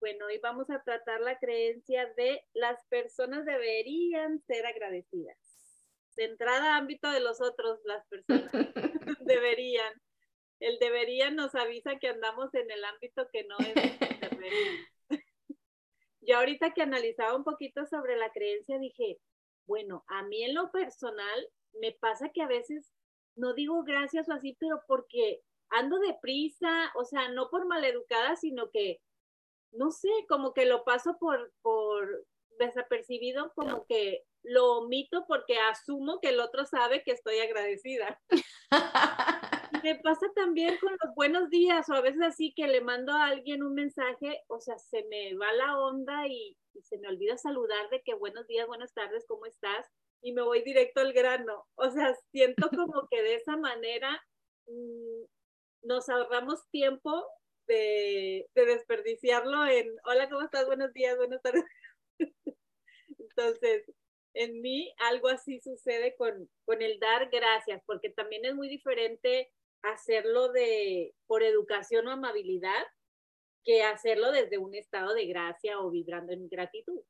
Bueno, hoy vamos a tratar la creencia de las personas deberían ser agradecidas. De entrada ámbito de los otros, las personas deberían. El deberían nos avisa que andamos en el ámbito que no es deberían. Yo ahorita que analizaba un poquito sobre la creencia dije, bueno, a mí en lo personal me pasa que a veces no digo gracias o así, pero porque ando deprisa, o sea, no por maleducada, sino que, no sé, como que lo paso por, por desapercibido, como que lo omito porque asumo que el otro sabe que estoy agradecida. me pasa también con los buenos días o a veces así que le mando a alguien un mensaje, o sea, se me va la onda y, y se me olvida saludar de que buenos días, buenas tardes, ¿cómo estás? Y me voy directo al grano. O sea, siento como que de esa manera mmm, nos ahorramos tiempo de, de, desperdiciarlo en, hola, ¿cómo estás? Buenos días, buenas tardes. Entonces, en mí algo así sucede con, con el dar gracias, porque también es muy diferente hacerlo de por educación o amabilidad que hacerlo desde un estado de gracia o vibrando en gratitud.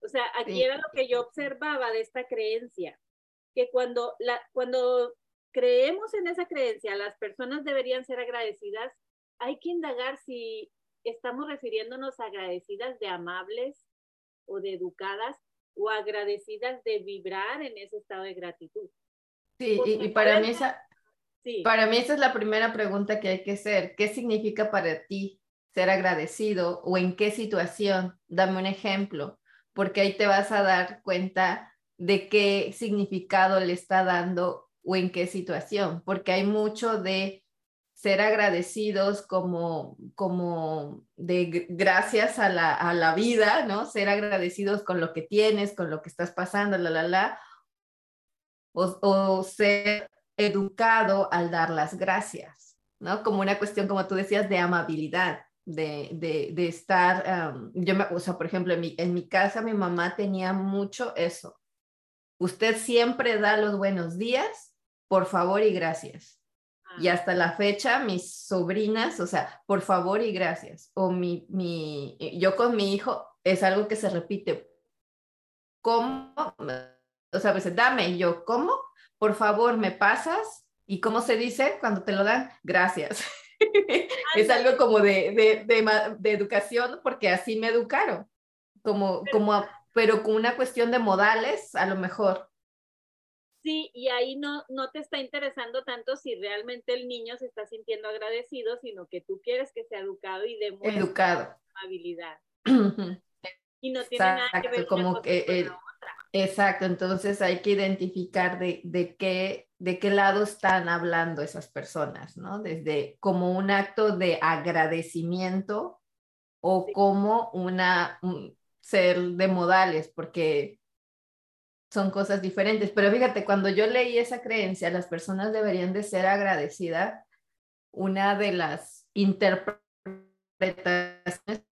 O sea, aquí sí. era lo que yo observaba de esta creencia, que cuando, la, cuando creemos en esa creencia, las personas deberían ser agradecidas, hay que indagar si estamos refiriéndonos a agradecidas de amables o de educadas o agradecidas de vibrar en ese estado de gratitud. Sí, y, y, para mí esa, sí. para mí esa es la primera pregunta que hay que hacer. ¿Qué significa para ti ser agradecido o en qué situación? Dame un ejemplo, porque ahí te vas a dar cuenta de qué significado le está dando o en qué situación, porque hay mucho de ser agradecidos como, como de gracias a la, a la vida, ¿no? Ser agradecidos con lo que tienes, con lo que estás pasando, la, la, la, o, o ser educado al dar las gracias, ¿no? Como una cuestión, como tú decías, de amabilidad, de, de, de estar, um, yo me, o sea, por ejemplo, en mi, en mi casa mi mamá tenía mucho eso. Usted siempre da los buenos días, por favor y gracias. Y hasta la fecha, mis sobrinas, o sea, por favor y gracias. O mi, mi, yo con mi hijo es algo que se repite. ¿Cómo? O sea, a veces, dame, y yo, ¿cómo? Por favor, me pasas. ¿Y cómo se dice cuando te lo dan? Gracias. es algo como de, de, de, de, educación, porque así me educaron. Como, como, pero con una cuestión de modales, a lo mejor. Sí, y ahí no, no te está interesando tanto si realmente el niño se está sintiendo agradecido, sino que tú quieres que sea educado y demuestre educado. habilidad. y no tiene exacto, nada que ver como con que el, Exacto, entonces hay que identificar de, de, qué, de qué lado están hablando esas personas, ¿no? Desde como un acto de agradecimiento o sí. como una un ser de modales, porque son cosas diferentes. Pero fíjate, cuando yo leí esa creencia, las personas deberían de ser agradecidas. Una de las interpretaciones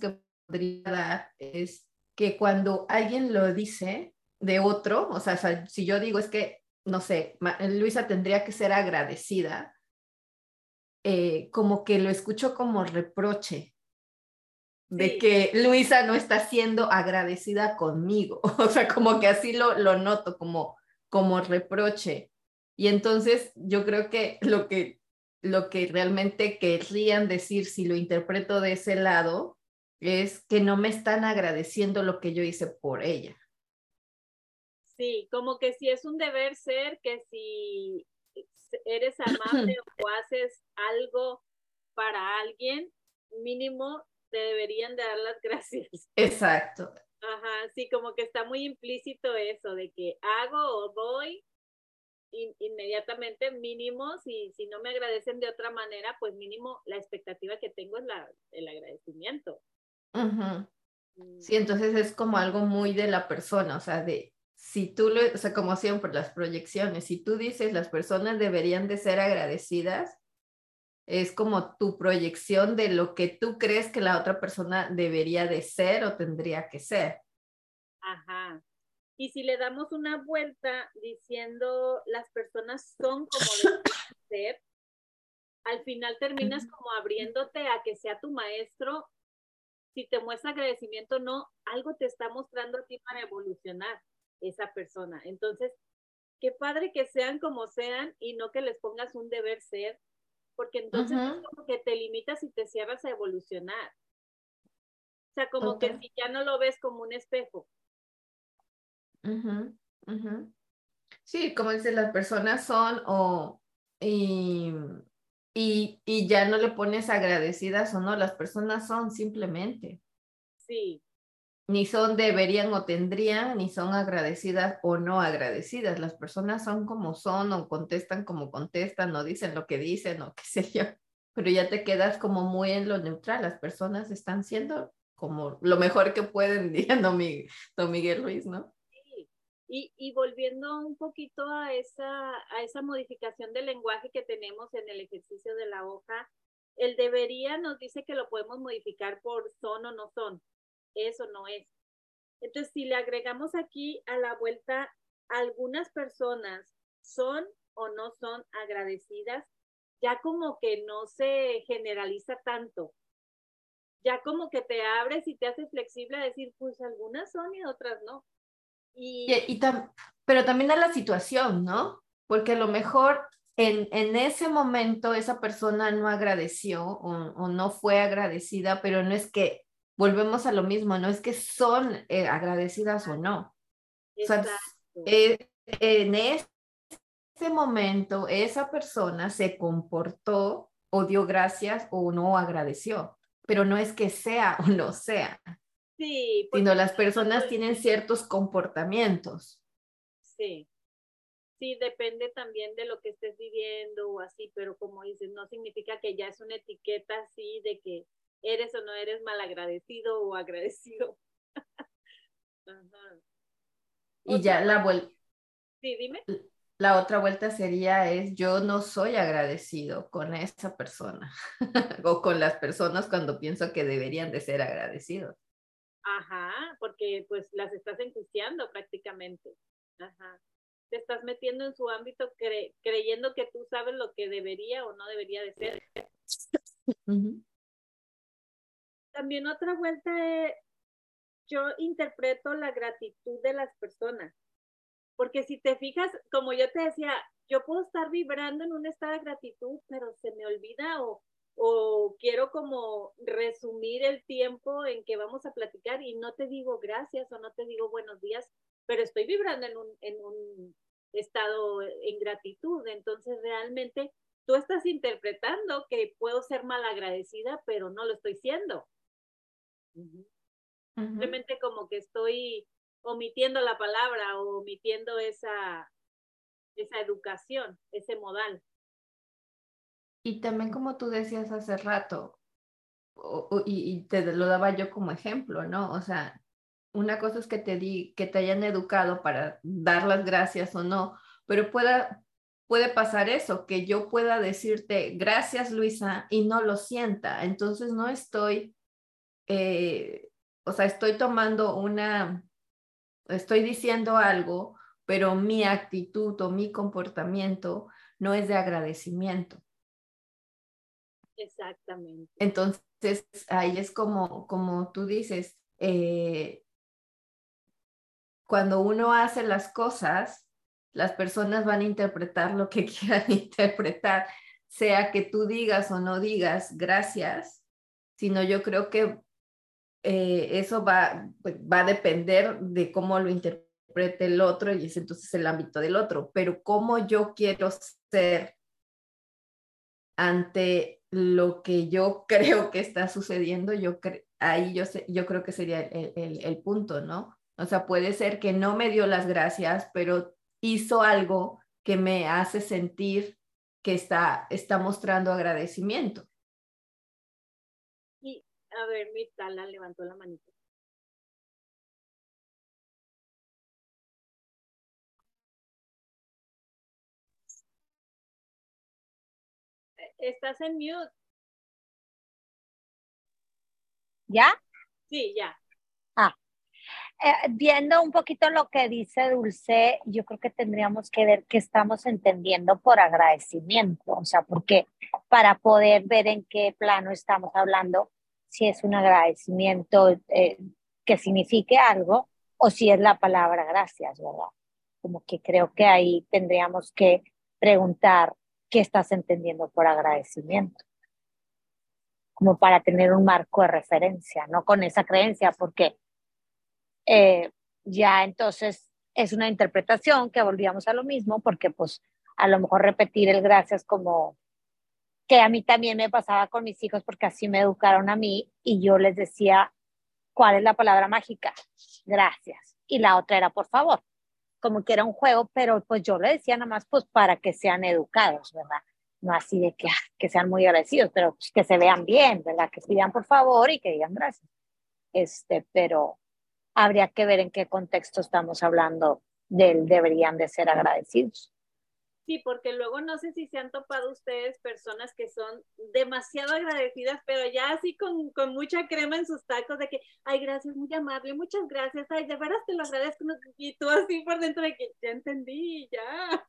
que podría dar es que cuando alguien lo dice de otro, o sea, si yo digo es que, no sé, Luisa tendría que ser agradecida, eh, como que lo escucho como reproche, de que Luisa no está siendo agradecida conmigo, o sea, como que así lo, lo noto, como, como reproche. Y entonces yo creo que lo que lo que realmente querrían decir si lo interpreto de ese lado es que no me están agradeciendo lo que yo hice por ella. Sí, como que si es un deber ser, que si eres amable o haces algo para alguien, mínimo te deberían de dar las gracias. Exacto. Ajá, sí, como que está muy implícito eso de que hago o doy in, inmediatamente mínimo, si, si no me agradecen de otra manera, pues mínimo la expectativa que tengo es la, el agradecimiento. Uh -huh. Sí, entonces es como algo muy de la persona, o sea, de si tú lo, o sea, como siempre, las proyecciones, si tú dices las personas deberían de ser agradecidas, es como tu proyección de lo que tú crees que la otra persona debería de ser o tendría que ser. Ajá. Y si le damos una vuelta diciendo las personas son como deben ser, al final terminas como abriéndote a que sea tu maestro si te muestra agradecimiento o no, algo te está mostrando a ti para evolucionar esa persona. Entonces, qué padre que sean como sean y no que les pongas un deber ser, porque entonces es como que te limitas y te cierras a evolucionar. O sea, como que si ya no lo ves como un espejo. Sí, como dices, las personas son o y, y, y ya no le pones agradecidas o no, las personas son simplemente. Sí, ni son deberían o tendrían, ni son agradecidas o no agradecidas. Las personas son como son o contestan como contestan o dicen lo que dicen o qué sé yo, pero ya te quedas como muy en lo neutral. Las personas están siendo como lo mejor que pueden, diría don Miguel, Ruiz, ¿no? Y, y volviendo un poquito a esa, a esa modificación del lenguaje que tenemos en el ejercicio de la hoja, el debería nos dice que lo podemos modificar por son o no son eso no es. Entonces, si le agregamos aquí a la vuelta, algunas personas son o no son agradecidas, ya como que no se generaliza tanto. Ya como que te abres y te haces flexible a decir, pues algunas son y otras no. Y, pero también a la situación, ¿no? Porque a lo mejor en, en ese momento esa persona no agradeció o no fue agradecida, pero no es que volvemos a lo mismo, no es que son eh, agradecidas o no. O sea, eh, en ese momento esa persona se comportó o dio gracias o no agradeció, pero no es que sea o no sea. Sí. Sino las personas tienen ciertos comportamientos. Sí. Sí, depende también de lo que estés viviendo o así, pero como dices, no significa que ya es una etiqueta así de que eres o no eres malagradecido o agradecido. Y ya la vuelta. Sí, dime. La otra vuelta sería es yo no soy agradecido con esa persona o con las personas cuando pienso que deberían de ser agradecidos. Ajá, porque pues las estás enjuiciando prácticamente. Ajá. Te estás metiendo en su ámbito creyendo que tú sabes lo que debería o no debería de ser. También otra vuelta es, yo interpreto la gratitud de las personas, porque si te fijas, como yo te decía, yo puedo estar vibrando en un estado de gratitud, pero se me olvida o, quiero como resumir el tiempo en que vamos a platicar y no te digo gracias o no te digo buenos días, pero estoy vibrando en un, en un estado en gratitud. Entonces realmente tú estás interpretando que puedo ser malagradecida, pero no lo estoy siendo. Simplemente como que estoy omitiendo la palabra o omitiendo esa, esa educación, ese modal. Y también como tú decías hace rato, y, te lo daba yo como ejemplo, ¿no? O sea, una cosa es que te di, que te hayan educado para dar las gracias o no, pero pueda, puede pasar eso, que yo pueda decirte gracias Luisa y no lo sienta. Entonces no estoy eh, o sea, estoy tomando una, estoy diciendo algo, pero mi actitud o mi comportamiento no es de agradecimiento. Exactamente. Entonces, ahí es como, como tú dices, eh, cuando uno hace las cosas, las personas van a interpretar lo que quieran interpretar, sea que tú digas o no digas gracias, sino yo creo que eh, eso va, pues, va a depender de cómo lo interprete el otro y es entonces el ámbito del otro, pero cómo yo quiero ser ante lo que yo creo que está sucediendo, yo ahí yo, yo creo que sería el, el, el punto, ¿no? O sea, puede ser que no me dio las gracias, pero hizo algo que me hace sentir que está, está mostrando agradecimiento. A ver, Mirtala levantó la manita. Estás en mute. ¿Ya? Sí, ya. Ah, eh, viendo un poquito lo que dice Dulce, yo creo que tendríamos que ver qué estamos entendiendo por agradecimiento, o sea, porque para poder ver en qué plano estamos hablando, si es un agradecimiento eh, que signifique algo o si es la palabra gracias, ¿verdad? Como que creo que ahí tendríamos que preguntar qué estás entendiendo por agradecimiento, como para tener un marco de referencia, no con esa creencia, porque eh, ya entonces es una interpretación que volvíamos a lo mismo, porque pues a lo mejor repetir el gracias como que a mí también me pasaba con mis hijos porque así me educaron a mí y yo les decía, ¿cuál es la palabra mágica? Gracias. Y la otra era, por favor, como que era un juego, pero pues yo le decía nada más pues para que sean educados, ¿verdad? No así de que, que sean muy agradecidos, pero pues, que se vean bien, ¿verdad? Que pidan por favor y que digan gracias. Este, pero habría que ver en qué contexto estamos hablando del deberían de ser agradecidos. Sí, porque luego no sé si se han topado ustedes personas que son demasiado agradecidas, pero ya así con, con, mucha crema en sus tacos de que, ay, gracias, muy amable, muchas gracias, ay, de veras te lo agradezco, y tú así por dentro de que ya entendí, ya.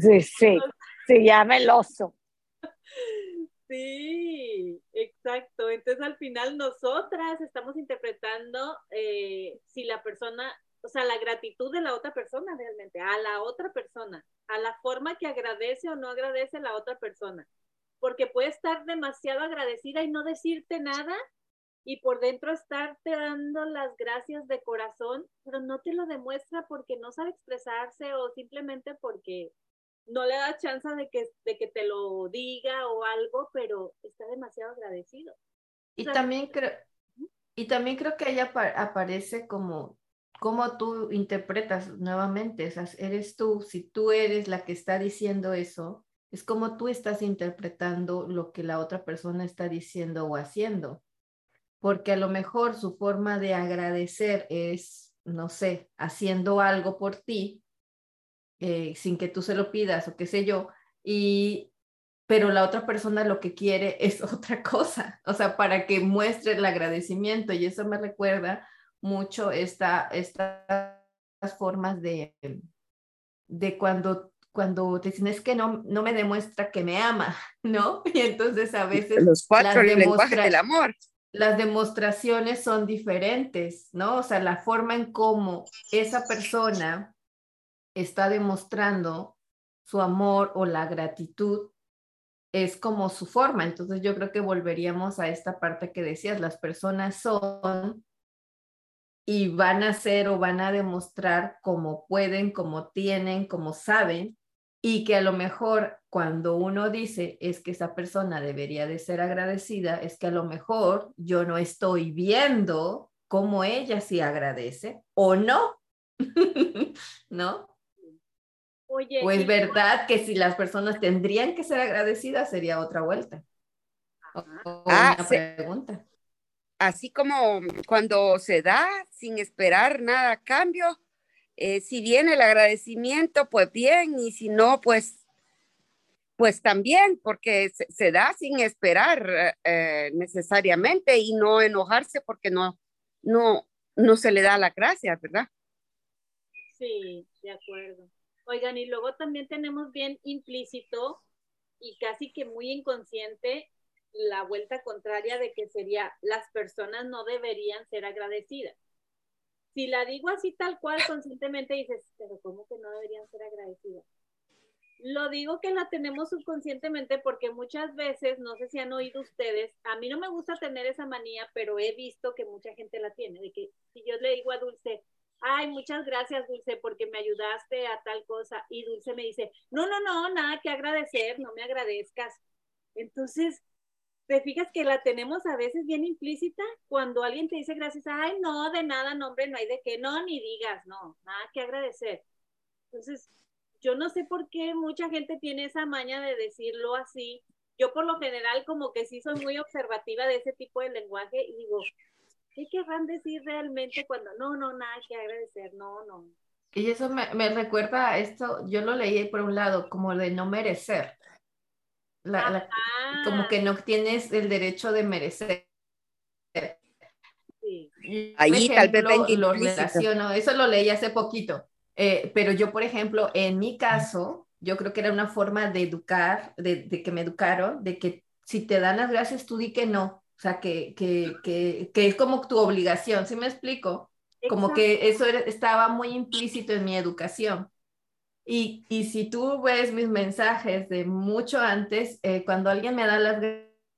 Sí, sí, sí, ya meloso. Sí, exacto. Entonces al final nosotras estamos interpretando eh, si la persona, o sea, la gratitud de la otra persona realmente, a la otra persona a la forma que agradece o no agradece la otra persona. Porque puede estar demasiado agradecida y no decirte nada y por dentro estarte dando las gracias de corazón, pero no te lo demuestra porque no sabe expresarse o simplemente porque no le da chance de que, de que te lo diga o algo, pero está demasiado agradecido. Y también creo, y también creo que ella aparece como cómo tú interpretas nuevamente, o sea, eres tú, si tú eres la que está diciendo eso, es como tú estás interpretando lo que la otra persona está diciendo o haciendo. Porque a lo mejor su forma de agradecer es, no sé, haciendo algo por ti, eh, sin que tú se lo pidas o qué sé yo, y pero la otra persona lo que quiere es otra cosa, o sea, para que muestre el agradecimiento. Y eso me recuerda mucho esta, estas formas de, de cuando, cuando te dicen es que no, no me demuestra que me ama, ¿no? Y entonces a veces... Los cuatro lenguajes del amor. Las demostraciones son diferentes, ¿no? O sea, la forma en cómo esa persona está demostrando su amor o la gratitud es como su forma. Entonces yo creo que volveríamos a esta parte que decías, las personas son y van a hacer o van a demostrar como pueden, como tienen, como saben, y que a lo mejor cuando uno dice es que esa persona debería de ser agradecida, es que a lo mejor yo no estoy viendo cómo ella sí agradece o no, ¿no? Oye, o es verdad que si las personas tendrían que ser agradecidas sería otra vuelta. ah, una pregunta así como cuando se da sin esperar nada a cambio, eh, si viene el agradecimiento, pues bien, y si no, pues, pues también, porque se, da sin esperar eh, necesariamente y no enojarse porque no, no, no se le da la gracia, ¿verdad? Sí, de acuerdo. Oigan, y luego también tenemos bien implícito y casi que muy inconsciente la vuelta contraria de que sería las personas no deberían ser agradecidas. Si la digo así tal cual, conscientemente dices, pero ¿cómo que no deberían ser agradecidas? Lo digo que la tenemos subconscientemente porque muchas veces, no sé si han oído ustedes, a mí no me gusta tener esa manía, pero he visto que mucha gente la tiene, de que si yo le digo a Dulce, ay, muchas gracias Dulce porque me ayudaste a tal cosa, y Dulce me dice, no, no, no, nada que agradecer, no me agradezcas. Entonces, te fijas que la tenemos a veces bien implícita cuando alguien te dice gracias, ay, no, de nada, no, no hay de qué, no, ni digas, no, nada que agradecer. Entonces, yo no sé por qué mucha gente tiene esa maña de decirlo así. Yo por lo general como que sí soy muy observativa de ese tipo de lenguaje y digo, ¿qué querrán decir realmente cuando no, no, nada que agradecer, no, no? Y eso me, me recuerda esto, yo lo leí por un lado, como de no merecer como que no tienes el derecho de merecer. Ahí tal vez lo relaciono, eso lo leí hace poquito, eh, pero yo, por ejemplo, en mi caso, yo creo que era una forma de educar, de, que me educaron, de que si te dan las gracias, tú di que no. O sea, que, que, que, que es como tu obligación, ¿sí me explico? Como que eso estaba muy implícito en mi educación. Y, y, si tú ves mis mensajes de mucho antes, eh, cuando alguien me da las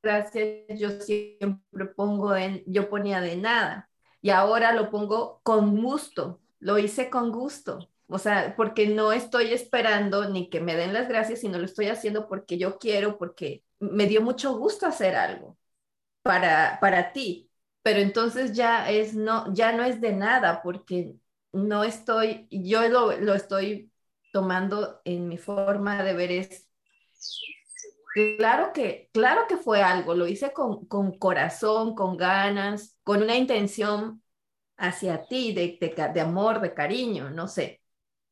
gracias, yo siempre pongo en, yo ponía de nada. Y ahora lo pongo con gusto, lo hice con gusto. O sea, porque no estoy esperando ni que me den las gracias, sino lo estoy haciendo porque yo quiero, porque me dio mucho gusto hacer algo para, para ti. Pero entonces ya es no, ya no es de nada, porque no estoy, yo lo, lo estoy tomando en mi forma de ver es, claro que, claro que fue algo, lo hice con, con corazón, con ganas, con una intención hacia ti, de, de, de amor, de cariño, no sé.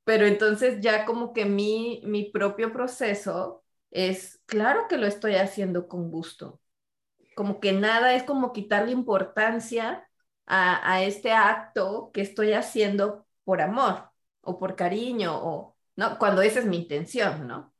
Pero entonces ya como que mi, mi propio proceso es, claro que lo estoy haciendo con gusto, como que nada es como quitarle importancia a, a este acto que estoy haciendo por amor o por cariño o, ¿no? Cuando esa es mi intención, ¿no?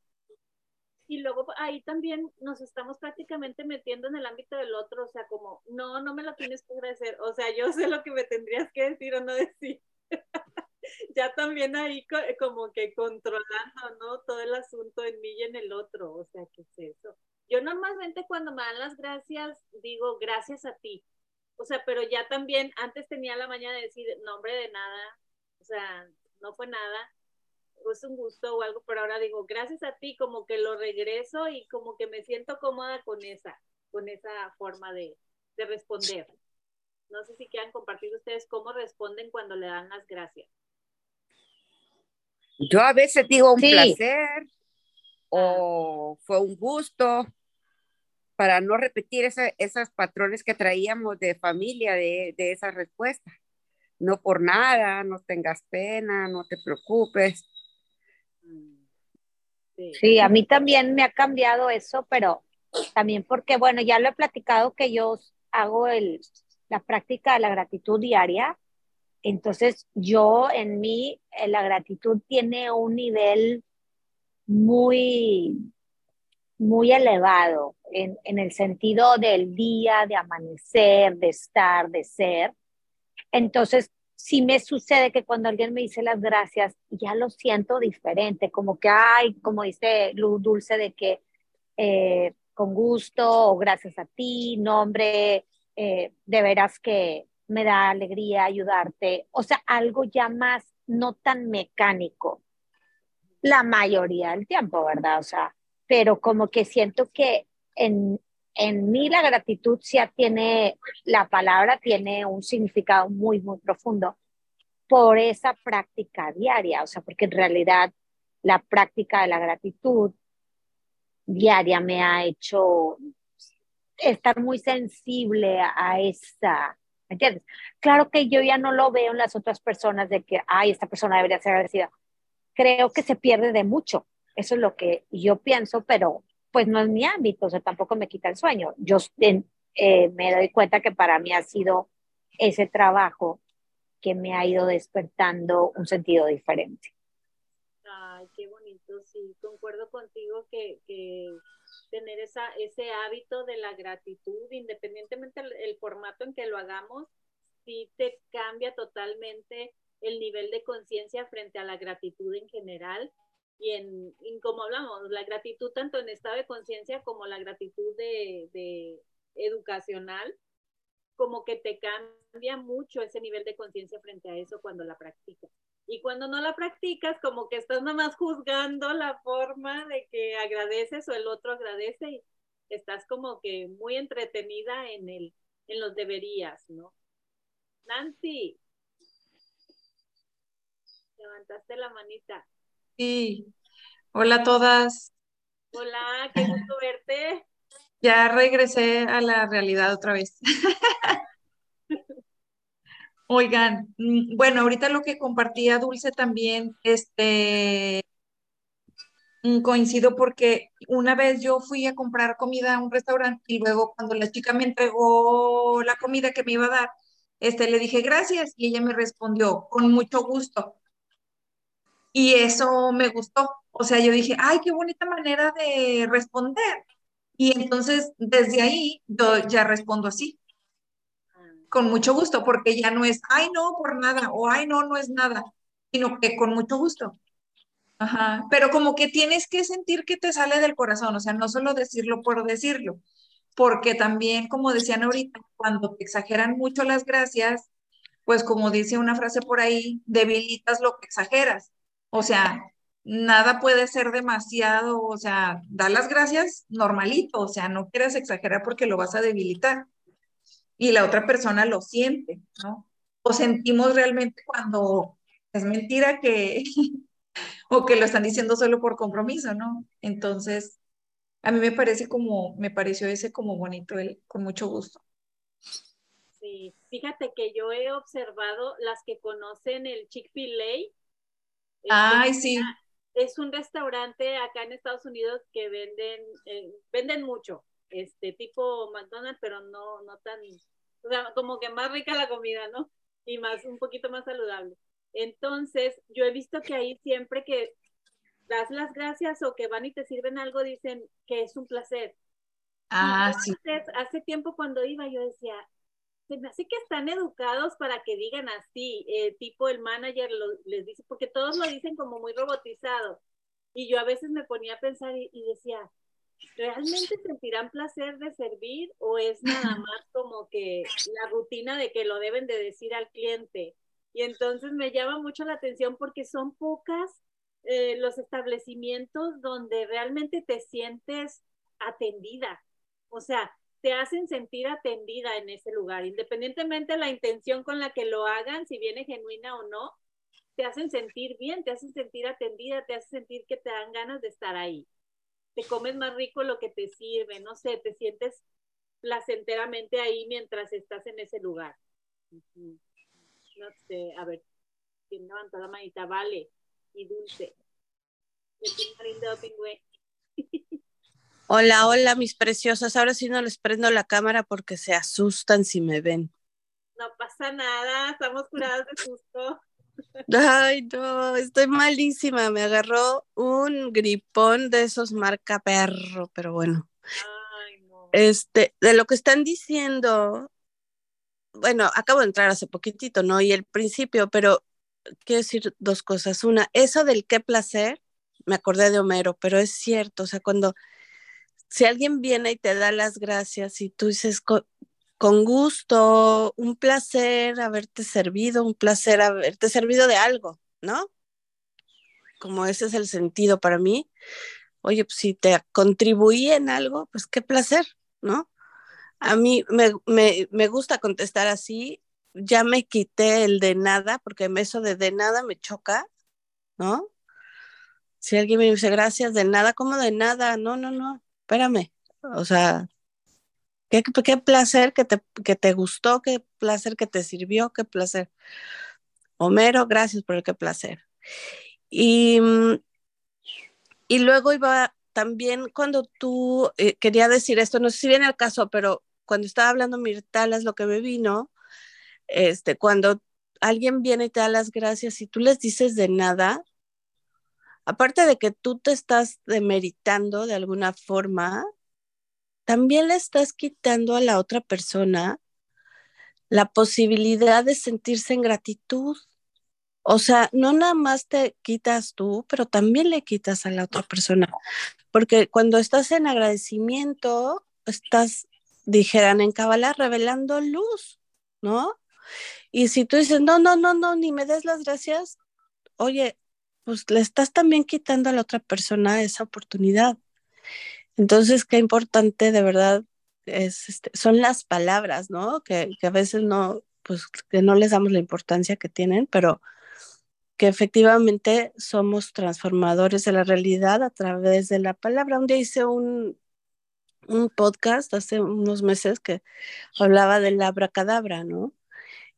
y luego ahí también nos estamos prácticamente metiendo en el ámbito del otro, o sea, como, no, no me lo tienes que agradecer, o sea, yo sé lo que me tendrías que decir o no decir. ya también ahí como que controlando, ¿no? Todo el asunto en mí y en el otro, o sea, ¿qué es eso? Yo normalmente cuando me dan las gracias, digo, gracias a ti. O sea, pero ya también, antes tenía la mañana de decir, nombre de nada, o sea, no fue nada, es un gusto o algo, pero ahora digo, gracias a ti, como que lo regreso y como que me siento cómoda con esa, con esa forma de, de responder. No sé si quieran compartir ustedes cómo responden cuando le dan las gracias. Yo a veces digo un placer o fue un gusto para no repetir esos patrones que traíamos de familia de, de esa respuesta. No por nada, no tengas pena, no te preocupes. Sí. a mí también me ha cambiado eso, pero también porque, bueno, ya lo he platicado que yo hago el, la práctica de la gratitud diaria entonces, yo en mí, eh, la gratitud tiene un nivel muy, muy elevado en, en, el sentido del día, de amanecer, de estar, de ser. Entonces, sí me sucede que cuando alguien me dice las gracias, ya lo siento diferente, como que, ay, como dice Luz Dulce, de que eh, con gusto o gracias a ti, nombre, eh, de veras que me da alegría ayudarte, o sea, algo ya más no tan mecánico, la mayoría del tiempo, ¿verdad? O sea, pero como que siento que en, en mí la gratitud ya tiene, la palabra tiene un significado muy, muy profundo por esa práctica diaria, o sea, porque en realidad la práctica de la gratitud diaria me ha hecho estar muy sensible a esa entiendes? Claro que yo ya no lo veo en las otras personas de que, ay, esta persona debería ser agradecida. Creo que se pierde de mucho. Eso es lo que yo pienso, pero pues no es mi ámbito, o sea, tampoco me quita el sueño. Yo eh, me doy cuenta que para mí ha sido ese trabajo que me ha ido despertando un sentido diferente. Ay, qué bonito, sí, concuerdo contigo que, que tener esa, ese hábito de la gratitud, independientemente del formato en que lo hagamos, sí te cambia totalmente el nivel de conciencia frente a la gratitud en general y en, como hablamos, la gratitud tanto en estado de conciencia como la gratitud de, educacional, como que te cambia mucho ese nivel de conciencia frente a eso cuando la practicas. Y cuando no la practicas, como que estás nada más juzgando la forma de que agradeces o el otro agradece y estás como que muy entretenida en, el, en los deberías, ¿no? Nancy, levantaste la manita. Sí, hola a todas. Hola, qué gusto verte. Ya regresé a la realidad otra vez. Oigan, mm, bueno, ahorita lo que compartía Dulce también, este, mm, coincido porque una vez yo fui a comprar comida a un restaurante y luego cuando la chica me entregó la comida que me iba a dar, este, le dije gracias y ella me respondió con mucho gusto. Y eso me gustó. O sea, yo dije, ay, qué bonita manera de responder. Y entonces, desde ahí, yo ya respondo así, con mucho gusto, porque ya no es, ay, no, por nada, o ay, no, no es nada, sino que con mucho gusto. Ajá, pero como que tienes que sentir que te sale del corazón, o sea, no solo decirlo por decirlo, porque también, como decían ahorita, cuando te exageran mucho las gracias, pues como dice una frase por ahí, debilitas lo que exageras. O sea, nada puede ser demasiado, o sea, da las gracias normalito, o sea, no quieras exagerar porque lo vas a debilitar. Y la otra persona lo siente, ¿no? O sentimos realmente cuando es mentira que, o que lo están diciendo solo por compromiso, ¿no? Entonces, a mí me parece como, me pareció ese como bonito, el, con mucho gusto. Sí, fíjate que yo he observado las que conocen el Chick-fil-A. Ay, sí. Es un restaurante acá en Estados Unidos que venden, eh, venden mucho, este tipo McDonald's, pero no, no tan, o sea, como que más rica la comida, ¿no? Y más, un poquito más saludable. Entonces, yo he visto que ahí siempre que das las gracias o que van y te sirven algo, dicen que es un placer. Ah, sí. hace tiempo cuando iba, yo decía, se me hace que están educados para que digan así, eh, tipo el manager les dice, porque todos lo dicen como muy robotizado. Y yo a veces me ponía a pensar y, y decía, ¿realmente sentirán placer de servir o es nada más como que la rutina de que lo deben de decir al cliente? Y entonces me llama mucho la atención porque son pocas eh, los establecimientos donde realmente te sientes atendida. O sea, te hacen sentir atendida en ese lugar, independientemente de la intención con la que lo hagan, si viene genuina o no, te hacen sentir bien, te hacen sentir atendida, te hacen sentir que te dan ganas de estar ahí. Te comes más rico lo que te sirve, no sé, te sientes placenteramente ahí mientras estás en ese lugar. No sé, a ver, ¿quién levantó la manita? Vale y dulce. Hola, hola, mis preciosas. Ahora sí no les prendo la cámara porque se asustan si me ven. No pasa nada, estamos curadas de susto. Ay, no, estoy malísima. Me agarró un gripón de esos marca perro, pero bueno. Ay, no. Este, de lo que están diciendo, bueno, acabo de entrar hace poquitito, ¿no? Y el principio, pero quiero decir dos cosas. Una, eso del qué placer, me acordé de Homero, pero es cierto, o sea, cuando, si alguien viene y te da las gracias y tú dices, con, gusto, un placer haberte servido, un placer haberte servido de algo, ¿no? Como ese es el sentido para mí. Oye, pues si te contribuí en algo, pues qué placer, ¿no? A mí me, me, me gusta contestar así ya me quité el de nada, porque eso de de nada me choca, ¿no? Si alguien me dice gracias de nada, ¿cómo de nada? No, no, no, espérame. O sea, qué, qué placer que te, que te gustó, qué placer que te sirvió, qué placer. Homero, gracias por el qué placer. Y, y luego iba también cuando tú eh, quería decir esto, no sé si viene al caso, pero cuando estaba hablando Mirtalas, lo que me vino este, cuando alguien viene y te da las gracias y tú les dices de nada, aparte de que tú te estás demeritando de alguna forma, también le estás quitando a la otra persona la posibilidad de sentirse en gratitud. O sea, no nada más te quitas tú, pero también le quitas a la otra persona. Porque cuando estás en agradecimiento, estás, dijeran en Kabbalah, revelando luz, ¿no? Y si tú dices, no, no, no, no, ni me des las gracias, oye, pues le estás también quitando a la otra persona esa oportunidad. Entonces, qué importante de verdad es, este, son las palabras, ¿no? Que, que, a veces no, pues que no les damos la importancia que tienen, pero que efectivamente somos transformadores de la realidad a través de la palabra. Un día hice un, un podcast hace unos meses que hablaba del abracadabra, ¿no?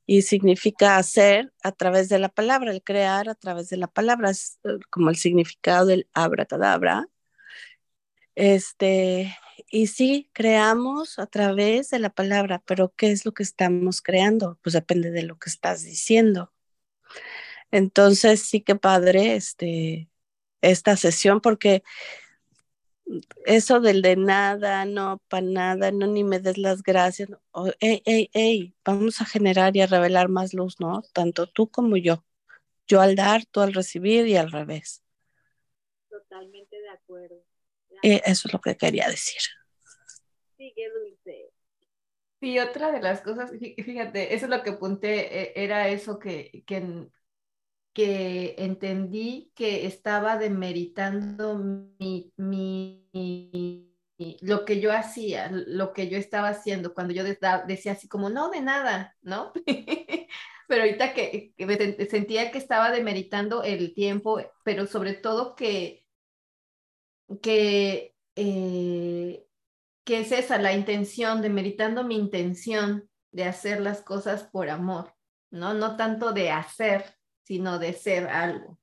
Y significa hacer a través de la palabra, el crear a través de la palabra, es eh, como el significado del abracadabra. Este, y sí, creamos a través de la palabra, pero ¿qué es lo que estamos creando? Pues depende de lo que estás diciendo. Entonces, sí que padre este, esta sesión, porque eso del de nada, no, para nada, no, ni me des las gracias. ey, ey, ey, vamos a generar y a revelar más luz, ¿no? Tanto tú como yo. Yo al dar, tú al recibir y al revés. Totalmente de acuerdo. Eh, eso es lo que quería decir. Sigue dulce. Sí, otra de las cosas, fíjate, eso es lo que apunté, e, era eso que, que, que entendí que estaba demeritando mi, mi, lo que yo hacía, lo que yo estaba haciendo, cuando yo decía así como, no, de nada, ¿no? pero ahorita que, sentía que estaba demeritando el tiempo, pero sobre todo que, que, eh, que es esa, la intención, demeritando mi intención de hacer las cosas por amor, ¿no? No tanto de hacer, sino de ser algo,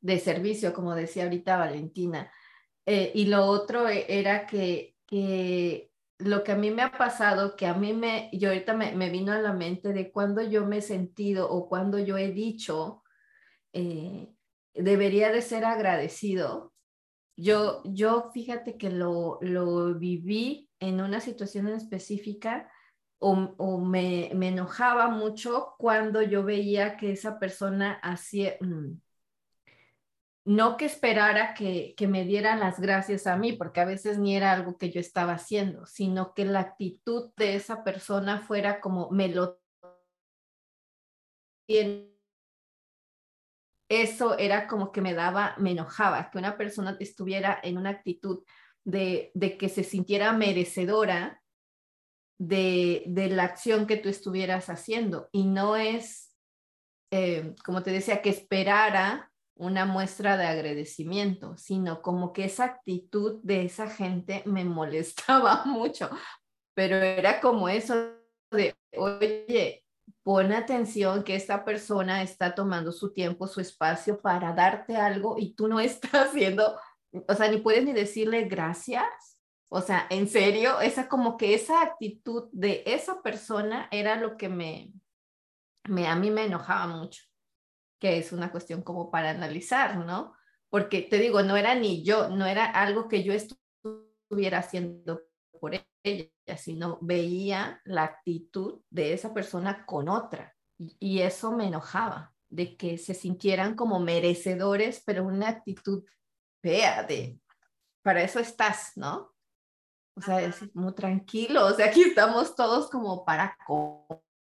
de servicio, como decía ahorita Valentina. Eh, y lo otro e, era que, que lo que a mí me ha pasado, que a mí me, yo ahorita me, me vino a la mente de cuando yo me he sentido o cuando yo he dicho, eh, debería de ser agradecido. Yo, yo fíjate que lo, lo viví en una situación específica o, me, enojaba mucho cuando yo veía que esa persona hacía, mm, no que esperara que, que me dieran las gracias a mí, porque a veces ni era algo que yo estaba haciendo, sino que la actitud de esa persona fuera como me lo eso era como que me daba, me enojaba, que una persona estuviera en una actitud de, de que se sintiera merecedora de, la acción que tú estuvieras haciendo. Y no es, eh, como te decía, que esperara una muestra de agradecimiento, sino como que esa actitud de esa gente me molestaba mucho, pero era como eso de, oye, pon atención que esta persona está tomando su tiempo, su espacio para darte algo y tú no estás haciendo, o sea, ni puedes ni decirle gracias o sea, en serio, esa como que esa actitud de esa persona era lo que me, me a mí me enojaba mucho, que es una cuestión como para analizar, ¿no? Porque te digo, no era ni yo, no era algo que yo estuviera haciendo por ella, sino veía la actitud de esa persona con otra y, y eso me enojaba, de que se sintieran como merecedores, pero una actitud fea de, para eso estás, ¿no? O sea, es muy tranquilo, o sea, aquí estamos todos como para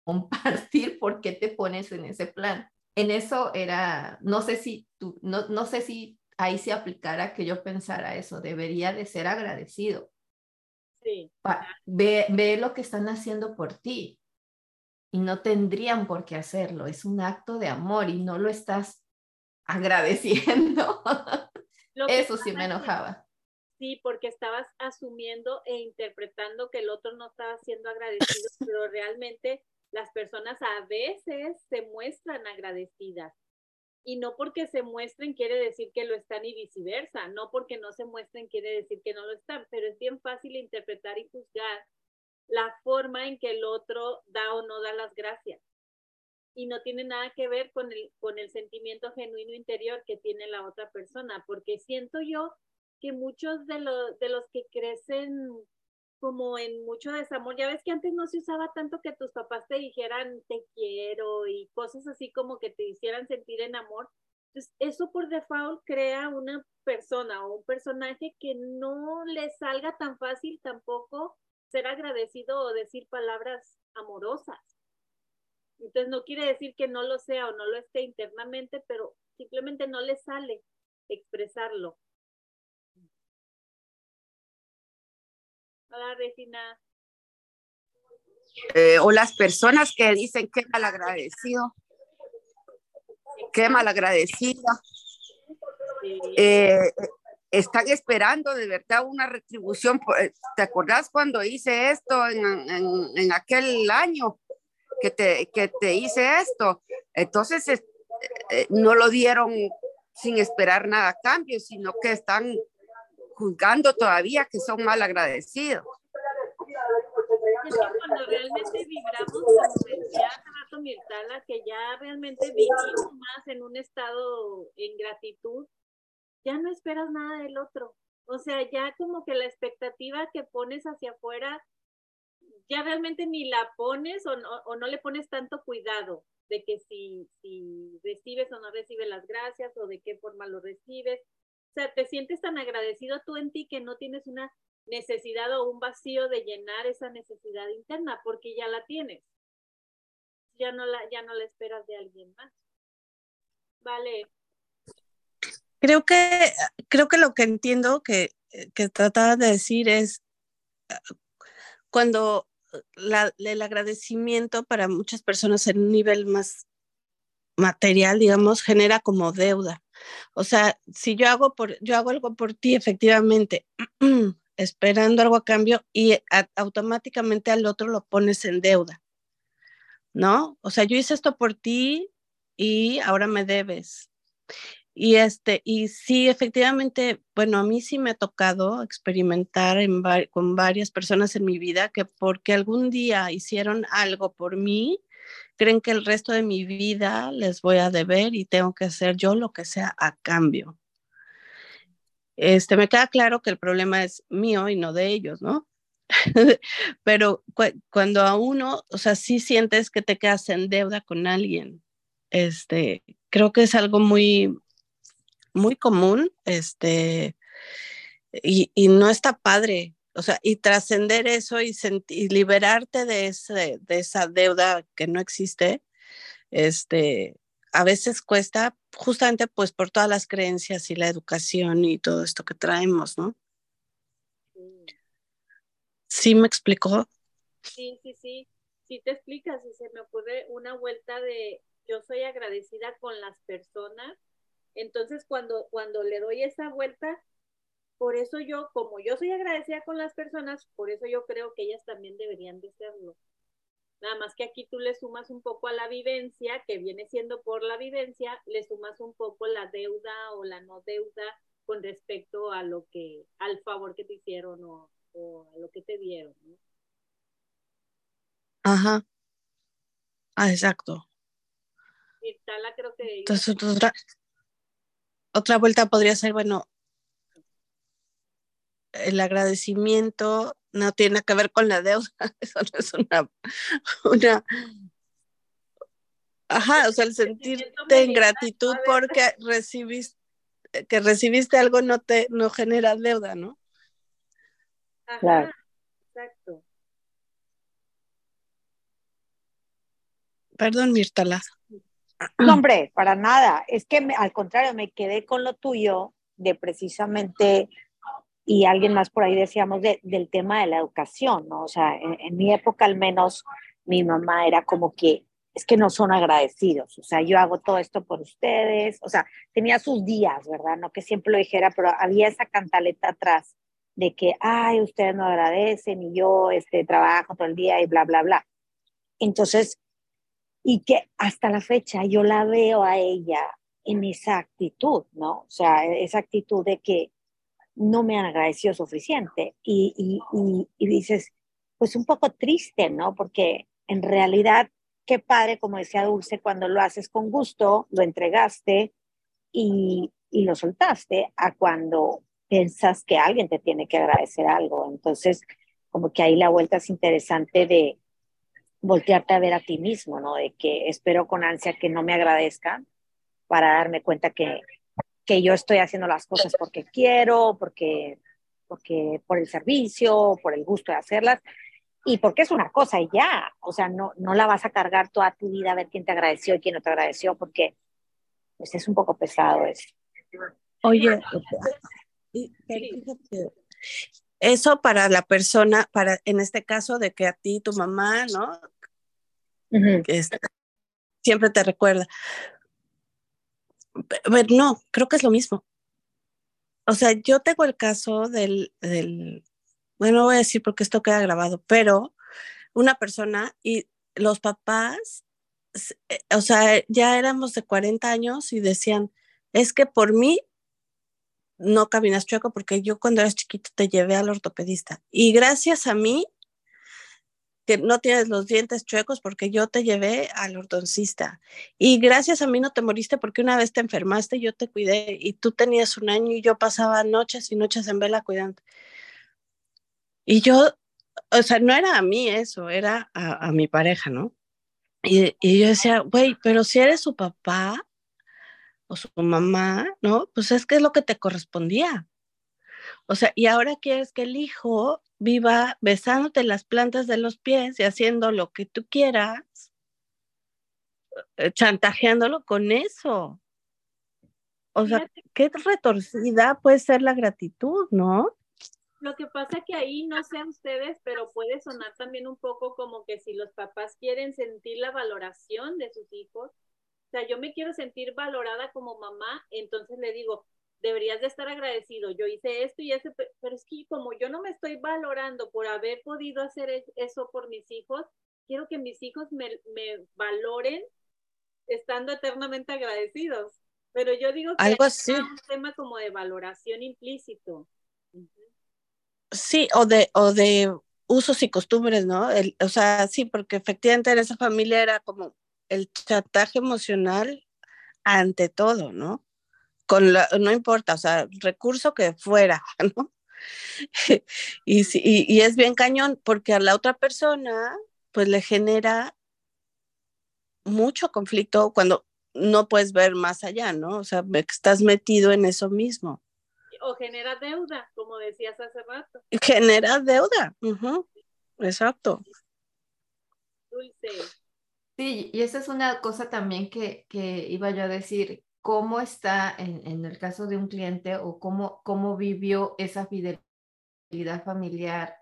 compartir por qué te pones en ese plan. En eso era, no sé si tú, no, no sé si ahí se aplicara que yo pensara eso, debería de ser agradecido. Sí. ve, ve lo que están haciendo por ti y no tendrían por qué hacerlo, es un acto de amor y no lo estás agradeciendo. Eso sí me enojaba. Sí, porque estabas asumiendo e interpretando que el otro no estaba siendo agradecido, pero realmente las personas a veces se muestran agradecidas. Y no porque se muestren quiere decir que lo están y viceversa. No porque no se muestren quiere decir que no lo están. Pero es bien fácil interpretar y juzgar la forma en que el otro da o no da las gracias. Y no tiene nada que ver con el, con el sentimiento genuino interior que tiene la otra persona. Porque siento yo que muchos de, los de los que crecen como en mucho desamor, ya ves que antes no se usaba tanto que tus papás te dijeran te quiero y cosas así como que te hicieran sentir en amor. Entonces, eso por default crea una persona o un personaje que no le salga tan fácil tampoco ser agradecido o decir palabras amorosas. Entonces, no quiere decir que no lo sea o no lo esté internamente, pero simplemente no le sale expresarlo. Hola, Regina. Eh, o las personas que dicen que malagradecido, qué malagradecida. Eh, están esperando de verdad una retribución. Eh, ¿Te acordás cuando hice esto en, aquel año que te, que te hice esto? Entonces no lo dieron sin esperar nada a cambio, sino que están juzgando todavía que son mal agradecidos. Es que cuando realmente vibramos, como decía hace rato que ya realmente vivimos más en un estado en gratitud, ya no esperas nada del otro. O sea, ya como que la expectativa que pones hacia afuera, ya realmente ni la pones o no, o no le pones tanto cuidado de que si, si recibes o no recibes las gracias o de qué forma lo recibes. Sea, te sientes tan agradecido tú en ti que no tienes una necesidad o un vacío de llenar esa necesidad interna porque ya la tienes. Ya no la, ya no la esperas de alguien más. Vale. Creo que, creo que lo que entiendo que, que trataba de decir es cuando el agradecimiento para muchas personas en un nivel más material, digamos, genera como deuda. O sea, si yo hago, por, yo hago algo por ti, efectivamente, esperando algo a cambio y automáticamente al otro lo pones en deuda, ¿no? O sea, yo hice esto por ti y ahora me debes. Y este, y sí, efectivamente, bueno, a mí sí me ha tocado experimentar con varias personas en mi vida que porque algún día hicieron algo por mí, creen que el resto de mi vida les voy a deber y tengo que hacer yo lo que sea a cambio. Este, me queda claro que el problema es mío y no de ellos, ¿no? Pero cuando a uno, o sea, sí sientes que te quedas en deuda con alguien, este, creo que es algo muy, muy común, este, y, no está padre. O sea, y trascender eso y, y liberarte de, ese, de esa deuda que no existe, este, a veces cuesta justamente pues por todas las creencias y la educación y todo esto que traemos, ¿no? ¿Sí me explicó? Sí, sí, sí. Sí te explicas y se me ocurre una vuelta de yo soy agradecida con las personas entonces, cuando, cuando le doy esa vuelta, por eso yo, como yo soy agradecida con las personas, por eso yo creo que ellas también deberían de serlo. Nada más que aquí tú le sumas un poco a la vivencia, que viene siendo por la vivencia, le sumas un poco la deuda o la no deuda con respecto a lo que, al favor que te hicieron o, a lo que te dieron. Ajá. Ah, exacto. creo que... Entonces, otra, otra vuelta podría ser, bueno, el agradecimiento no tiene que ver con la deuda, eso no es una, una ajá, o sea, el sentirte en gratitud porque recibiste que recibiste algo no te no genera deuda, ¿no? claro. exacto. Perdón, Mirtala. No, hombre, para nada. Es que al contrario, me quedé con lo tuyo de precisamente, y alguien más por ahí decíamos, del tema de la educación, ¿no? O sea, en, mi época al menos, mi mamá era como que, es que no son agradecidos, o sea, yo hago todo esto por ustedes, o sea, tenía sus días, ¿verdad? No que siempre lo dijera, pero había esa cantaleta atrás de que, ay, ustedes no agradecen y yo este, trabajo todo el día y bla, bla, bla. Entonces, y que hasta la fecha yo la veo a ella en esa actitud, ¿no? O sea, esa actitud de que no me han agradecido suficiente y, y, y, dices, pues un poco triste, ¿no? Porque en realidad, qué padre, como decía Dulce, cuando lo haces con gusto, lo entregaste y, y lo soltaste, a cuando piensas que alguien te tiene que agradecer algo. Entonces, como que ahí la vuelta es interesante de, voltearte a ver a ti mismo, ¿no? De que espero con ansia que no me agradezcan para darme cuenta que, que yo estoy haciendo las cosas porque quiero, porque, porque por el servicio, por el gusto de hacerlas y porque es una cosa y ya, o sea, no, no la vas a cargar toda tu vida a ver quién te agradeció y quién no te agradeció porque pues, es un poco pesado eso. Oye, eso para la persona, para en este caso de que a ti, tu mamá, ¿no? siempre te recuerda. No, creo que es lo mismo. O sea, yo tengo el caso del, del, bueno, voy a decir porque esto queda grabado, pero una persona y los papás, eh, o sea, ya éramos de 40 años y decían, es que por mí no caminas chueco porque yo cuando eras chiquito te llevé al ortopedista y gracias a mí no tienes los dientes chuecos porque yo te llevé al ortodoncista. Y gracias a mí no te moriste porque una vez te enfermaste, yo te cuidé y tú tenías un año y yo pasaba noches y noches en vela cuidando. Y yo, o sea, no era a mí eso, era a, mi pareja, ¿no? Y, y yo decía, güey, pero si eres su papá o su mamá, ¿no? Pues es que es lo que te correspondía. O sea, y ahora quieres que el hijo viva besándote las plantas de los pies y haciendo lo que tú quieras, eh, chantajeándolo con eso. O sea, qué retorcida puede ser la gratitud, ¿no? Lo que pasa que ahí no sé ustedes, pero puede sonar también un poco como que si los papás quieren sentir la valoración de sus hijos, o sea, yo me quiero sentir valorada como mamá, entonces le digo, deberías de estar agradecido, yo hice esto y eso, pero es que como yo no me estoy valorando por haber podido hacer eso por mis hijos, quiero que mis hijos me, valoren estando eternamente agradecidos. Pero yo digo que Algo así. es un tema como de valoración implícito. Sí, o de, o de usos y costumbres, ¿no? o sea, sí, porque efectivamente en esa familia era como el chantaje emocional ante todo, ¿no? Con la, no importa, o sea, recurso que fuera, ¿no? y, y, es bien cañón porque a la otra persona pues le genera mucho conflicto cuando no puedes ver más allá, ¿no? O sea, estás metido en eso mismo. O genera deuda, como decías hace rato. Genera deuda, exacto. Dulce. Sí, y esa es una cosa también que, que iba yo a decir, cómo está en, el caso de un cliente o cómo, cómo vivió esa fidelidad familiar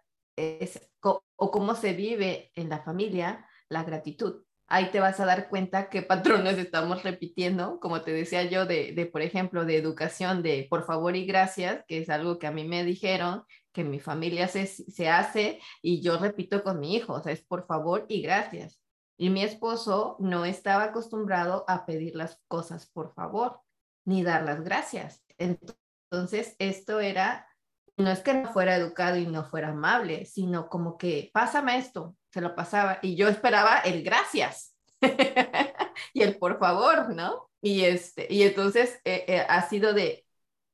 o cómo se vive en la familia la gratitud. Ahí te vas a dar cuenta qué patrones estamos repitiendo, como te decía yo, de, de, por ejemplo, de educación de por favor y gracias, que es algo que a mí me dijeron, que mi familia se, se hace y yo repito con mi hijo, o sea, es por favor y gracias. Y mi esposo no estaba acostumbrado a pedir las cosas por favor, ni dar las gracias. Entonces, esto era, no es que no fuera educado y no fuera amable, sino como que, pásame esto, se lo pasaba. Y yo esperaba el gracias y el por favor, ¿no? Y, este, y entonces eh, eh, ha sido de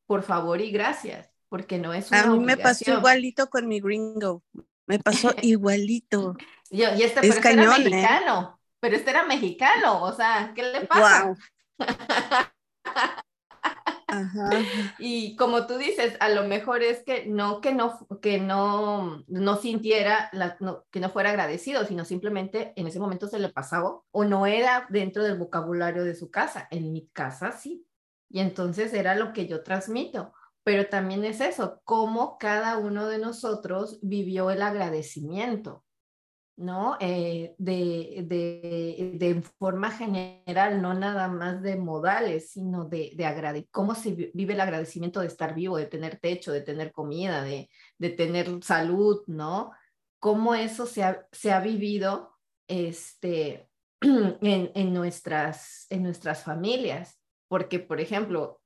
por favor y gracias, porque no es una A mí me pasó igualito con mi gringo. Me pasó igualito. Yo, y este, es este era ¿eh? mexicano. Pero este era mexicano, o sea, ¿qué le pasa? Ajá. Y como tú dices, a lo mejor es que no que no que no no sintiera la, que no fuera agradecido, sino simplemente en ese momento se le pasaba o no era dentro del vocabulario de su casa. En mi casa sí. Y entonces era lo que yo transmito pero también es eso, cómo cada uno de nosotros vivió el agradecimiento, ¿no? Eh, de, de, de, forma general, no nada más de modales, sino de, de cómo se vive el agradecimiento de estar vivo, de tener techo, de tener comida, de, de tener salud, ¿no? Cómo eso se ha, se ha vivido este, en, en, nuestras, en nuestras familias. Porque, por ejemplo,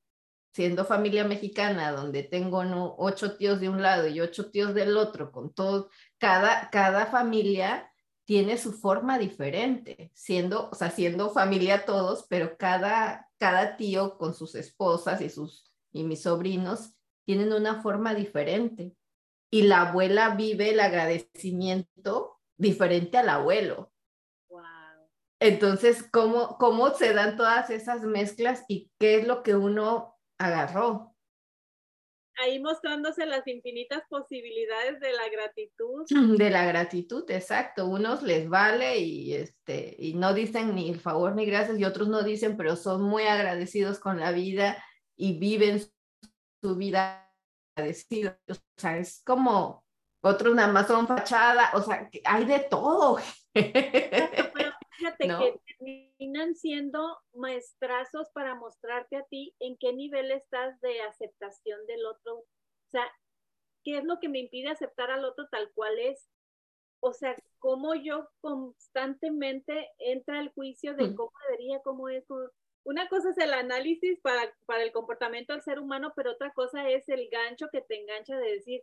siendo familia mexicana, donde tengo ocho tíos de un lado y ocho tíos del otro, con todos, cada, cada familia tiene su forma diferente, siendo, o sea, siendo familia todos, pero cada, cada tío con sus esposas y, sus, y mis sobrinos tienen una forma diferente. Y la abuela vive el agradecimiento diferente al abuelo. Entonces, ¿cómo, ¿cómo se dan todas esas mezclas y qué es lo que uno agarró. Ahí mostrándose las infinitas posibilidades de la gratitud. De la gratitud, exacto. Unos les vale y, este, y no dicen ni el favor ni gracias y otros no dicen, pero son muy agradecidos con la vida y viven su vida agradecidos. O sea, es como otros nada más son fachada, o sea, hay de todo. Fíjate que terminan siendo maestrazos para mostrarte a ti en qué nivel estás de aceptación del otro. O sea, ¿qué es lo que me impide aceptar al otro tal cual es? O sea, cómo yo constantemente entra el juicio de cómo debería, cómo es. Una cosa es el análisis para, para el comportamiento del ser humano, pero otra cosa es el gancho que te engancha de decir,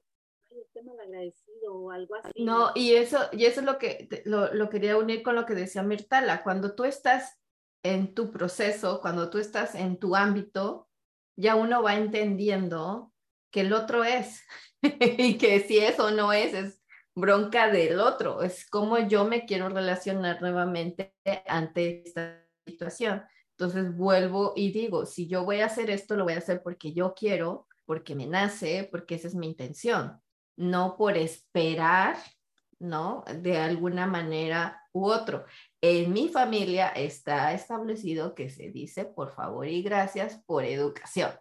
este malagradecido o algo así. No, y eso, y eso es lo que lo, lo quería unir con lo que decía Mirtala. Cuando tú estás en tu proceso, cuando tú estás en tu ámbito, ya uno va entendiendo que el otro es y que si es o no es, es bronca del otro, es como yo me quiero relacionar nuevamente ante esta situación. Entonces vuelvo y digo, si yo voy a hacer esto, lo voy a hacer porque yo quiero, porque me nace, porque esa es mi intención, no por esperar, ¿no? De alguna manera u otro. En mi familia está establecido que se dice por favor y gracias por educación.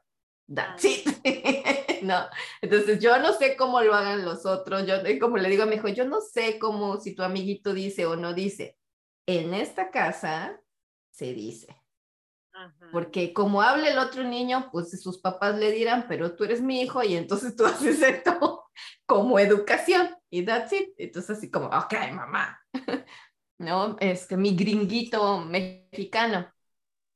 That's it. no. Entonces yo no sé cómo lo hagan los otros. Yo, como le digo a mi hijo, yo no sé cómo si tu amiguito dice o no dice. En esta casa se dice. Porque como habla el otro niño, pues sus papás le dirán, pero tú eres mi hijo y entonces tú haces esto como educación. Y that's it. Entonces así como, ok, mamá. ¿no? Este, mi gringuito mexicano.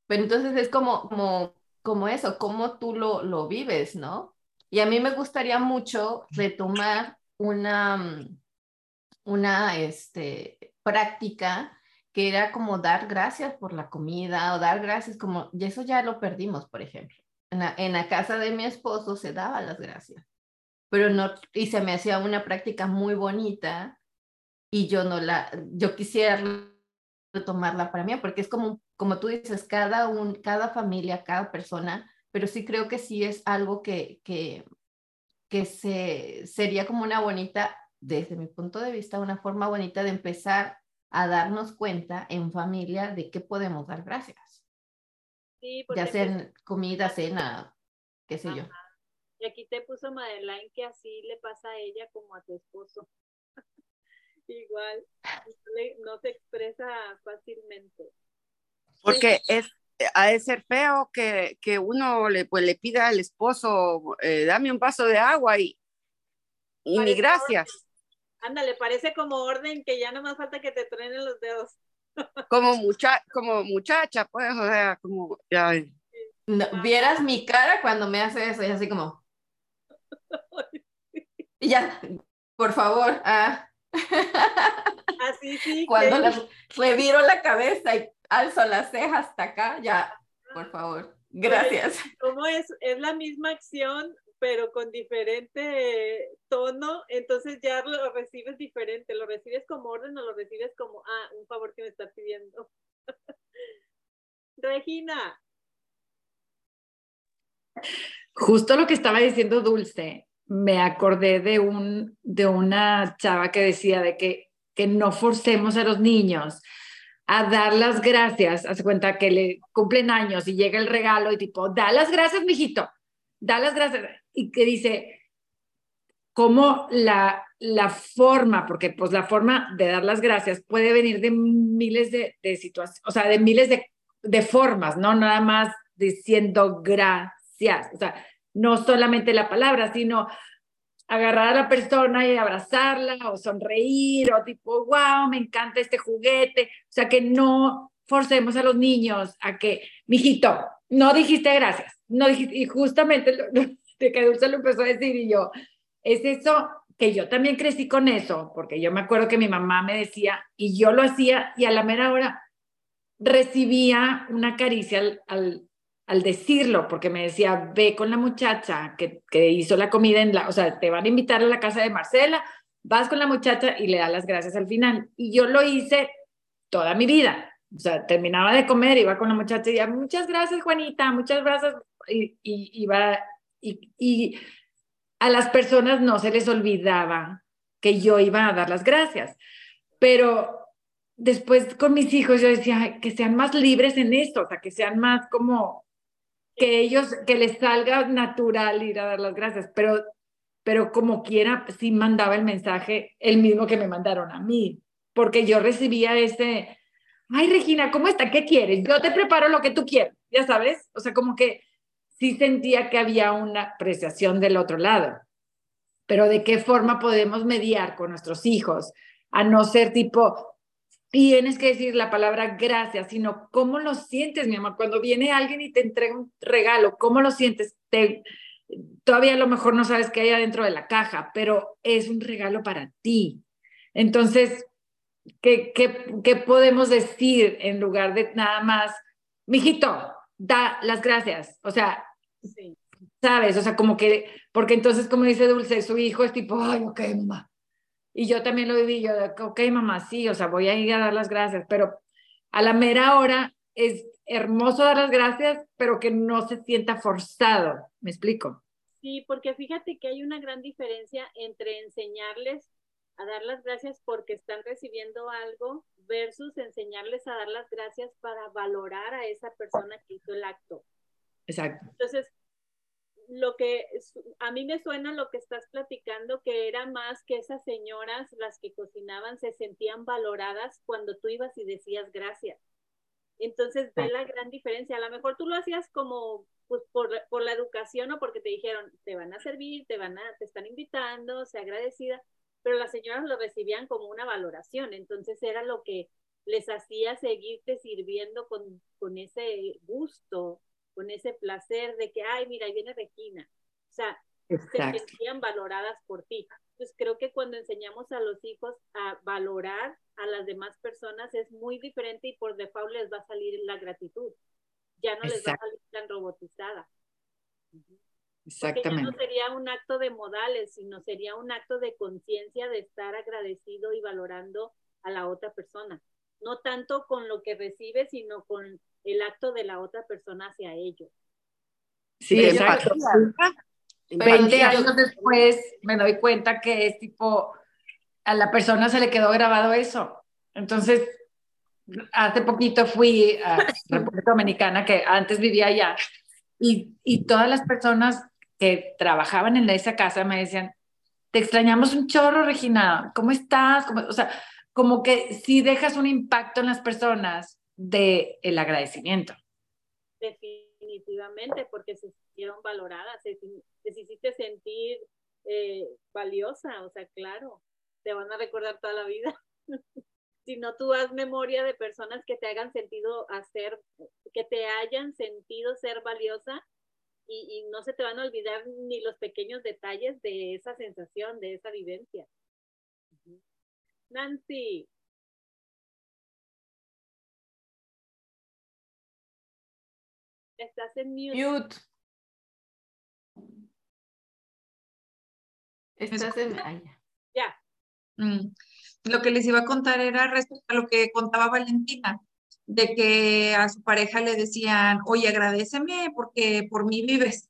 Pero entonces es como, como, como eso, como tú lo, lo vives, ¿no? Y a mí me gustaría mucho retomar una, mm, una este, práctica que era como dar gracias por la comida o dar gracias como, y eso ya lo perdimos, por ejemplo. En la casa de mi esposo se daba las gracias, pero no, y se me hacía una práctica muy bonita y yo no la, yo quisiera retomarla para mí, porque es como, como tú dices, cada, un, cada familia, cada persona, pero sí creo que sí es algo que, que, que se, sería como una bonita, desde mi punto de vista, una forma bonita de empezar a darnos cuenta en familia de qué podemos dar gracias. Sí, ya sea comida, cena, qué sé yo. Y aquí te puso Madeline que así le pasa a ella como a tu esposo. igual, no se expresa fácilmente. Porque es, ha de ser feo que, que uno le, pues, le pida al esposo, eh, dame un vaso de agua y, y ni gracias. Ándale, parece como orden que ya no más falta que te truenen los dedos. Como, mucha, como muchacha, pues, o sea, como ya. vieras mi cara cuando me hace eso, y así como. Y ya, por favor, ah. Así sí. Cuando le reviro la cabeza y alzo las cejas hasta acá, ya, por favor. Gracias. ¿Cómo es? Es la misma acción, pero con diferente tono, entonces ya lo recibes diferente. Lo recibes como orden o lo recibes como, ah, un favor que me está pidiendo. Regina. Justo lo que estaba diciendo Dulce, me acordé de, un, de una chava que decía de que, que no forcemos a los niños a dar las gracias, hace cuenta que le cumplen años y llega el regalo y tipo, da las gracias, mijito, da las gracias. Y que dice, cómo la, la forma, porque pues la forma de dar las gracias puede venir de miles de, situaciones, o sea, de miles de, de formas, no nada más diciendo o sea, no solamente la palabra, sino agarrar a la persona y abrazarla o sonreír o tipo, wow, me encanta este juguete. O sea, que no forcemos a los niños a que, mijito, no dijiste gracias, no dijiste, y justamente de que Dulce lo empezó a decir y yo, es eso que yo también crecí con eso, porque yo me acuerdo que mi mamá me decía y yo lo hacía y a la mera hora recibía una caricia al decirlo, porque me decía, ve con la muchacha que, que, hizo la comida en la, o sea, te van a invitar a la casa de Marcela, vas con la muchacha y le das las gracias al final. Y yo lo hice toda mi vida. O sea, terminaba de comer, iba con la muchacha y decía, muchas gracias, Juanita, muchas gracias. Y, y, iba, y, y a las personas no se les olvidaba que yo iba a dar las gracias. Pero después con mis hijos yo decía, que sean más libres en esto, o sea, que sean más como que ellos, que les salga natural ir a dar las gracias, pero, pero como quiera, sí mandaba el mensaje el mismo que me mandaron a mí, porque yo recibía ese, ay Regina, ¿cómo está? ¿Qué quieres? Yo te preparo lo que tú quieras, ya sabes, o sea, como que sí sentía que había una apreciación del otro lado, pero de qué forma podemos mediar con nuestros hijos, a no ser tipo, tienes que decir la palabra gracias, sino cómo lo sientes, mi amor. Cuando viene alguien y te entrega un regalo, ¿cómo lo sientes? ¿Te, todavía a lo mejor no sabes qué hay adentro de la caja, pero es un regalo para ti. Entonces, ¿qué, qué, podemos decir en lugar de nada más, mijito, da las gracias? O sea, ¿sabes? O sea, como que, porque entonces, como dice Dulce, su hijo es tipo, ay, ok, mamá. Y yo también lo viví, yo, ok, mamá, sí, o sea, voy a ir a dar las gracias, pero a la mera hora es hermoso dar las gracias, pero que no se sienta forzado. ¿Me explico? Sí, porque fíjate que hay una gran diferencia entre enseñarles a dar las gracias porque están recibiendo algo versus enseñarles a dar las gracias para valorar a esa persona que hizo el acto. Exacto. Entonces, lo que a mí me suena lo que estás platicando, que era más que esas señoras, las que cocinaban, se sentían valoradas cuando tú ibas y decías gracias. Entonces ve la gran diferencia. A lo mejor tú lo hacías como pues, por, por, la educación o porque te dijeron, te van a servir, te van a, te están invitando, sea agradecida, pero las señoras lo recibían como una valoración. Entonces era lo que les hacía seguirte sirviendo con, con ese gusto, con ese placer de que, ay, mira, ahí viene Regina. O sea, se sentían valoradas por ti. Entonces creo que cuando enseñamos a los hijos a valorar a las demás personas es muy diferente y por default les va a salir la gratitud. Ya no les va a salir tan robotizada. Exactamente. ya no sería un acto de modales, sino sería un acto de conciencia de estar agradecido y valorando a la otra persona. No tanto con lo que recibe, sino con el acto de la otra persona hacia ellos. Sí, exacto. 20 años después me doy cuenta que es tipo, a la persona se le quedó grabado eso. Entonces, hace poquito fui a República Dominicana, que antes vivía allá, y, y todas las personas que trabajaban en esa casa me decían, te extrañamos un chorro, Regina, ¿cómo estás? o sea, como que si dejas un impacto en las personas de el agradecimiento. Definitivamente, porque se sintieron valoradas, se, hiciste sentir eh, valiosa, o sea, claro, te van a recordar toda la vida. si no tú haz memoria de personas que te hagan sentido hacer, que te hayan sentido ser valiosa y, y, no se te van a olvidar ni los pequeños detalles de esa sensación, de esa vivencia. Nancy. Estás en mute. Estás en... ya. Mm. Lo que les iba a contar era respecto a lo que contaba Valentina, de que a su pareja le decían, oye, agradeceme porque por mí vives.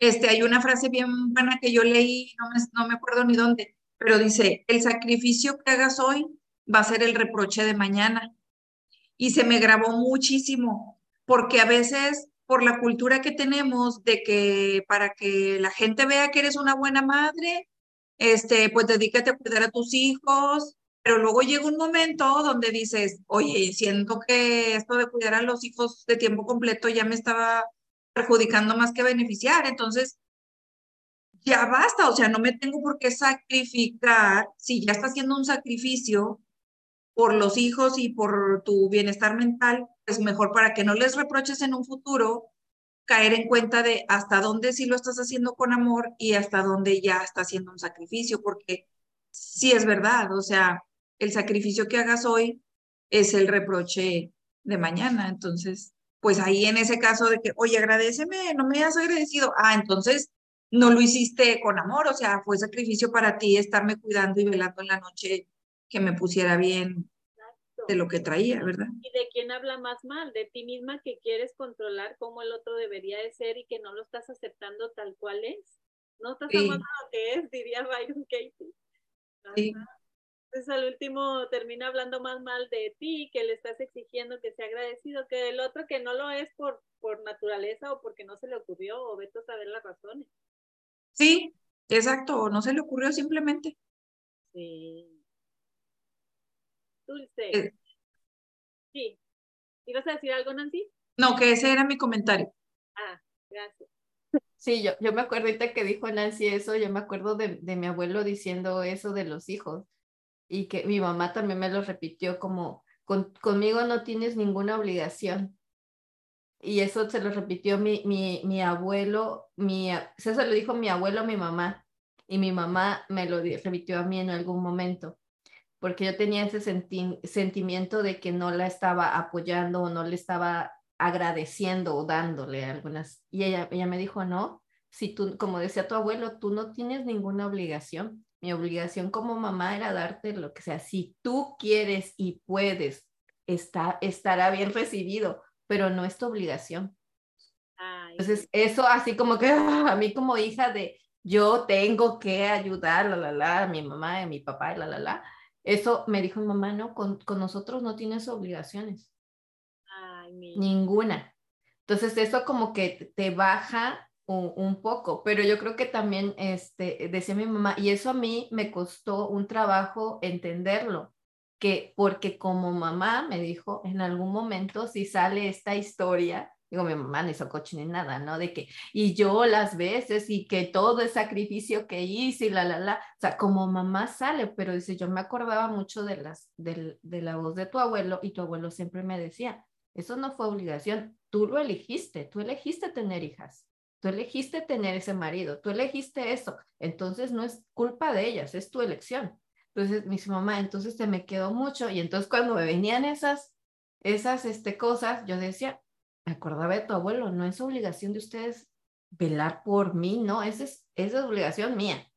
Este, hay una frase bien buena que yo leí, no me, no me acuerdo ni dónde, pero dice, el sacrificio que hagas hoy va a ser el reproche de mañana. Y se me grabó muchísimo, porque a veces por la cultura que tenemos de que para que la gente vea que eres una buena madre, este, pues dedícate a cuidar a tus hijos, pero luego llega un momento donde dices, oye, siento que esto de cuidar a los hijos de tiempo completo ya me estaba perjudicando más que beneficiar, entonces ya basta, o sea, no me tengo por qué sacrificar, si ya está haciendo un sacrificio por los hijos y por tu bienestar mental, es mejor para que no les reproches en un futuro caer en cuenta de hasta dónde sí lo estás haciendo con amor y hasta dónde ya está haciendo un sacrificio, porque sí es verdad, o sea, el sacrificio que hagas hoy es el reproche de mañana, entonces, pues ahí en ese caso de que, oye, agradeceme, no me has agradecido, ah, entonces no lo hiciste con amor, o sea, fue sacrificio para ti estarme cuidando y velando en la noche que me pusiera bien de lo que traía, ¿verdad? Y de quién habla más mal, de ti misma que quieres controlar cómo el otro debería de ser y que no lo estás aceptando tal cual es. No estás amando lo que es, diría Byron Katie. Sí. Entonces al último termina hablando más mal de ti, que le estás exigiendo que sea agradecido, que del otro que no lo es por, por naturaleza o porque no se le ocurrió o vete a saber las razones. Sí, exacto, no se le ocurrió simplemente. Sí. Dulce. Eh, sí. ¿Ibas a decir algo, Nancy? No, que ese era mi comentario. Ah, gracias. Sí, yo, yo me acuerdo ahorita que dijo Nancy eso, yo me acuerdo de, de mi abuelo diciendo eso de los hijos y que mi mamá también me lo repitió como, con, conmigo no tienes ninguna obligación. Y eso se lo repitió mi, mi, mi abuelo, mi, eso se lo dijo mi abuelo a mi mamá, y mi mamá me lo repitió a mí en algún momento, porque yo tenía ese sentimiento de que no la estaba apoyando o no le estaba agradeciendo o dándole algunas. Y ella, ella me dijo, no, si tú, como decía tu abuelo, tú no tienes ninguna obligación. Mi obligación como mamá era darte lo que sea. Si tú quieres y puedes, está, estará bien recibido, pero no es tu obligación. Entonces, eso así como que a mí como hija de, yo tengo que ayudar, la, la, la, a mi mamá, a mi papá, la, la, la. Eso me dijo mi mamá, no, con, con nosotros no tienes obligaciones. Ninguna. Entonces, eso como que te baja un, un, poco, pero yo creo que también, este, decía mi mamá, y eso a mí me costó un trabajo entenderlo, que porque como mamá me dijo, en algún momento si sale esta historia, digo, mi mamá no hizo coche ni nada, ¿no? De que, y yo las veces y que todo el sacrificio que hice y la, la, la, o sea, como mamá sale, pero dice, yo me acordaba mucho de, las, de, de la voz de tu abuelo y tu abuelo siempre me decía, eso no fue obligación, tú lo elegiste, tú elegiste tener hijas, tú elegiste tener ese marido, tú elegiste eso, entonces no es culpa de ellas, es tu elección. Entonces me dice mamá, entonces te me quedó mucho y entonces cuando me venían esas, esas este, cosas, yo decía, me acordaba de tu abuelo, no es obligación de ustedes velar por mí, no, esa es, esa es obligación mía.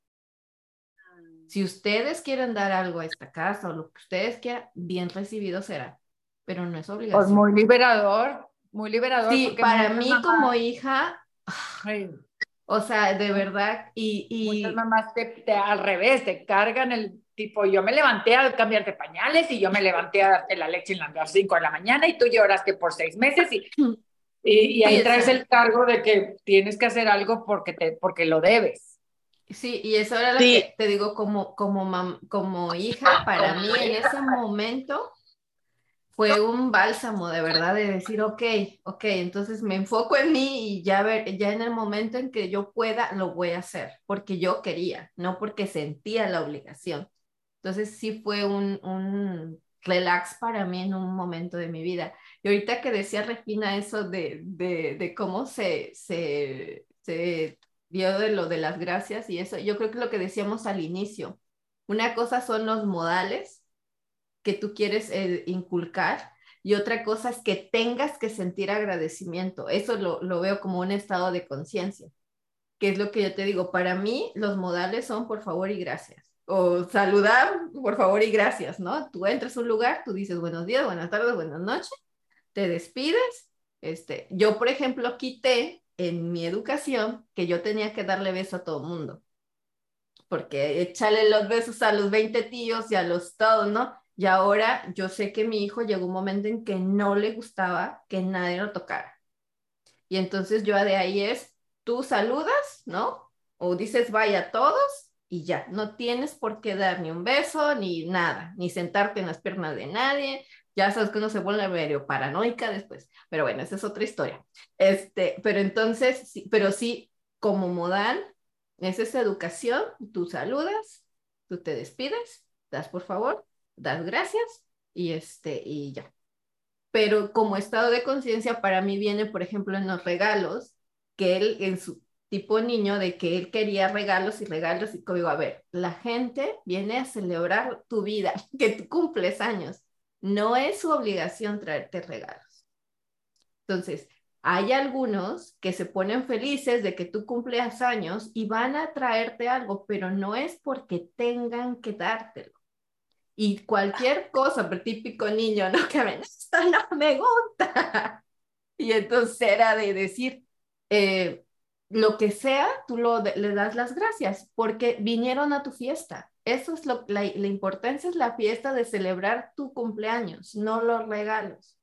Si ustedes quieren dar algo a esta casa o lo que ustedes quieran, bien recibido será, pero no es pues obligación. Pues muy liberador, muy liberador. Sí, para mí como hija, o sea, de verdad, y... y... Muchas mamás te, al revés, te cargan el tipo, yo me levanté a cambiarte pañales y yo me levanté a darte la leche en las 5 de la mañana y tú lloraste por seis meses y, y, ahí traes el cargo de que tienes que hacer algo porque, te, porque lo debes. Sí, y eso era lo que te digo como, como, como hija, para mí en ese momento fue un bálsamo de verdad de decir, ok, ok, entonces me enfoco en mí y ya, ver, ya en el momento en que yo pueda, lo voy a hacer, porque yo quería, no porque sentía la obligación. Entonces sí fue un, un relax para mí en un momento de mi vida. Y ahorita que decía Regina eso de, de, de cómo se, se, se dio de lo de las gracias y eso, yo creo que lo que decíamos al inicio, una cosa son los modales que tú quieres eh, inculcar y otra cosa es que tengas que sentir agradecimiento. Eso lo, lo veo como un estado de conciencia, que es lo que yo te digo. Para mí, los modales son por favor y gracias o saludar, por favor y gracias, ¿no? Tú entras a un lugar, tú dices buenos días, buenas tardes, buenas noches, te despides. Este, yo, por ejemplo, quité en mi educación que yo tenía que darle beso a todo mundo, porque echarle los besos a los 20 tíos y a los todos, ¿no? Y ahora yo sé que mi hijo llegó un momento en que no le gustaba que nadie lo tocara. Y entonces yo de ahí es, tú saludas, ¿no? O dices vaya a todos y ya, no tienes por qué dar ni un beso, ni nada, ni sentarte en las piernas de nadie. Ya sabes que uno se vuelve medio paranoica después, pero bueno, esa es otra historia. Este, pero entonces, pero sí, como modal, es esa educación, tú saludas, tú te despides, das por favor, das gracias y este, y ya. Pero como estado de conciencia para mí viene, por ejemplo, en los regalos, que él en su, tipo niño de que él quería regalos y regalos y digo, a ver, la gente viene a celebrar tu vida, que tú cumples años. No es su obligación traerte regalos. Entonces, hay algunos que se ponen felices de que tú cumples años y van a traerte algo, pero no es porque tengan que dártelo. Y cualquier cosa, pero típico niño, ¿no? Que me, esto no me gusta. Y entonces era de decir, eh, lo que sea, tú lo, le das las gracias porque vinieron a tu fiesta. Eso es lo, la, importancia es la fiesta de celebrar tu cumpleaños, no los regalos.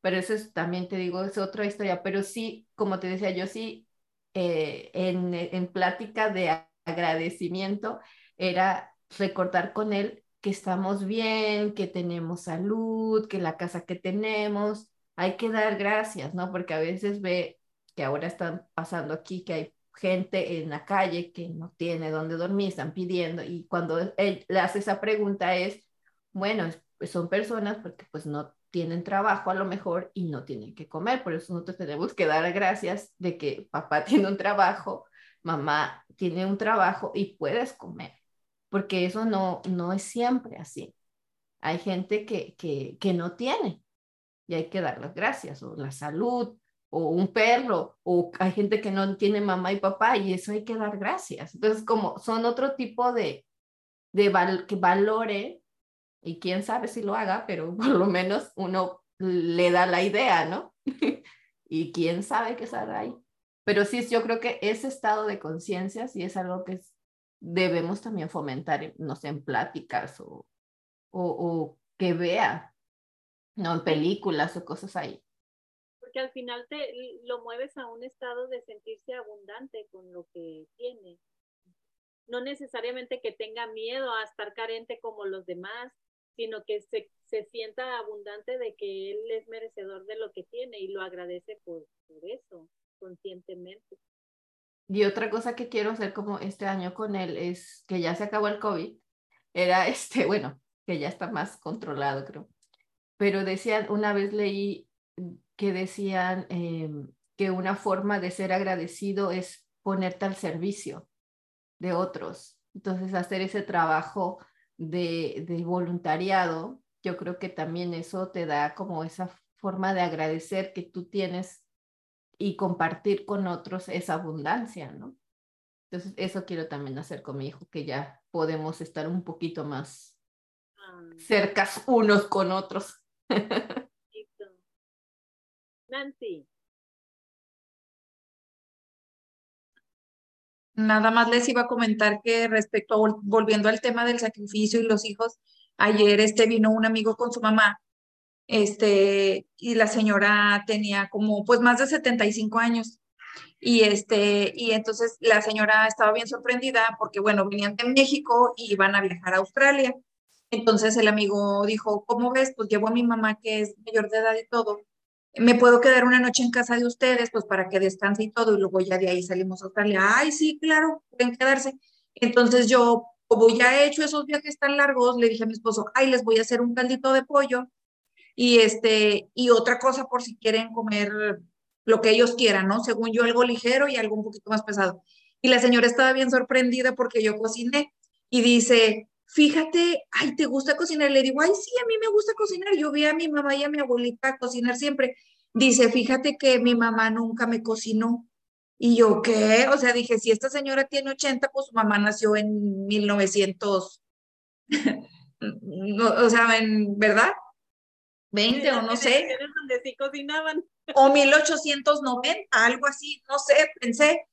Pero eso es, también te digo, es otra historia. Pero sí, como te decía, yo sí, eh, en, en plática de agradecimiento, era recordar con él que estamos bien, que tenemos salud, que la casa que tenemos, hay que dar gracias, ¿no? Porque a veces ve, que ahora están pasando aquí, que hay gente en la calle que no tiene dónde dormir, están pidiendo, y cuando él hace esa pregunta es, bueno, pues son personas porque pues no, tienen trabajo a lo mejor y no tienen que comer. Por eso nosotros tenemos que dar gracias de que papá tiene un trabajo, mamá tiene un trabajo y puedes comer, porque eso no, no es siempre así. Hay gente que, que, que no tiene y hay que dar las gracias, o la salud, o un perro, o hay gente que no tiene mamá y papá y eso hay que dar gracias. Entonces, como son otro tipo de, de que valore, y quién sabe si lo haga, pero por lo menos uno le da la idea, ¿no? y quién sabe qué saldrá ahí. Pero sí, yo creo que ese estado de conciencia sí es algo que debemos también fomentar, no sé, en pláticas o, o, o que vea, no en películas o cosas ahí porque al final te lo mueves a un estado de sentirse abundante con lo que tiene. No necesariamente que tenga miedo a estar carente como los demás, sino que se, se sienta abundante de que él es merecedor de lo que tiene y lo agradece por, eso, conscientemente. Y otra cosa que quiero hacer como este año con él es que ya se acabó el COVID, era este, bueno, que ya está más controlado, creo. Pero decían, una vez leí que decían em, que una forma de ser agradecido es ponerte al servicio de otros. Entonces, hacer ese trabajo de, de voluntariado, yo creo que también eso te da como esa forma de agradecer que tú tienes y compartir con otros esa abundancia, ¿no? Entonces, eso quiero también hacer con mi hijo, que ya podemos estar un poquito más ah. cercas unos con otros. Nancy. Nada más les iba a comentar que respecto a, volviendo al tema del sacrificio y los hijos, ayer este vino un amigo con su mamá, este, y la señora tenía como pues más de 75 años. Y este, y entonces la señora estaba bien sorprendida porque bueno, venían de México y iban a viajar a Australia. Entonces el amigo dijo, ¿cómo ves? Pues llevo a mi mamá que es mayor de edad y todo me puedo quedar una noche en casa de ustedes, pues para que descanse y todo, y luego ya de ahí salimos a Australia. Ay, sí, claro, pueden quedarse. Entonces yo, como ya he hecho esos viajes tan largos, le dije a mi esposo, ay, les voy a hacer un caldito de pollo y este, y otra cosa por si quieren comer lo que ellos quieran, ¿no? Según yo, algo ligero y algo un poquito más pesado. Y la señora estaba bien sorprendida porque yo cociné y dice, fíjate, ay, ¿te gusta cocinar? Le digo, ay, sí, a mí me gusta cocinar. Yo vi a mi mamá y a mi abuelita cocinar siempre. Dice, fíjate que mi mamá nunca me cocinó. Y yo, ¿qué? O sea, dije, si esta señora tiene 80, pues su mamá nació en 1900. o sea, en, ¿verdad? 20 o no sé. Donde sí cocinaban. O 1890, algo así, no sé, pensé.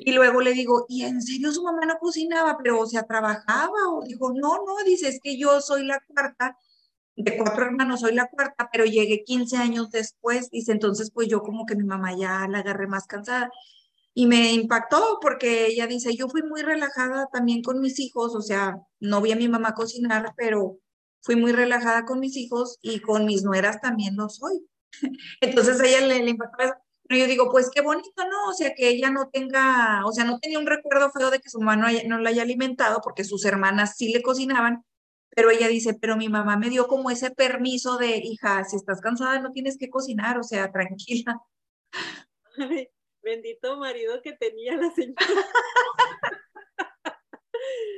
Y luego le digo, ¿y en serio su mamá no cocinaba? Pero, o sea, trabajaba. O dijo, no, no, dice, es que yo soy la cuarta, de cuatro hermanos soy la cuarta, pero llegué 15 años después. Dice, entonces, pues yo como que mi mamá ya la agarré más cansada. Y me impactó porque ella dice, yo fui muy relajada también con mis hijos, o sea, no vi a mi mamá cocinar, pero fui muy relajada con mis hijos y con mis nueras también lo soy. Entonces a ella le, le impactó eso. Pero yo digo, pues qué bonito, ¿no? O sea, que ella no tenga, o sea, no tenía un recuerdo feo de que su mamá no, la haya alimentado porque sus hermanas sí le cocinaban, pero ella dice, pero mi mamá me dio como ese permiso de, hija, si estás cansada no tienes que cocinar, o sea, tranquila. bendito marido que tenía la señora.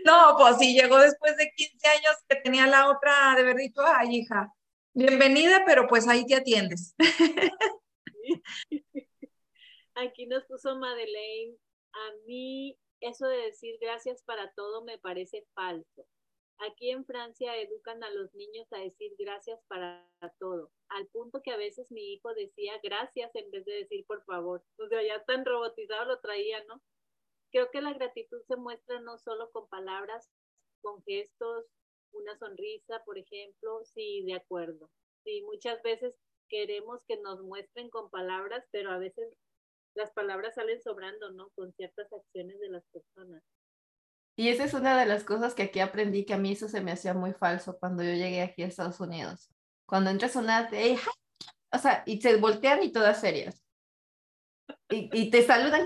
no, pues sí, llegó después de 15 años que tenía la otra de haber dicho, ay, hija, bienvenida, pero pues ahí te atiendes. Aquí nos puso Madeleine, a mí eso de decir gracias para todo me parece falso. Aquí en Francia educan a los niños a decir gracias para todo, al punto que a veces mi hijo decía gracias en vez de decir por favor. O ya tan robotizado lo traía, ¿no? Creo que la gratitud se muestra no solo con palabras, con gestos, una sonrisa, por ejemplo, sí, de acuerdo. Sí, muchas veces queremos que nos muestren con palabras, pero a veces las palabras salen sobrando, ¿no? Con ciertas acciones de las personas. Y esa es una de las cosas que aquí aprendí, que a mí eso se me hacía muy falso cuando yo llegué aquí a Estados Unidos. Cuando entras a una, o sea, y se voltean y todas serias. Y, y te saludan.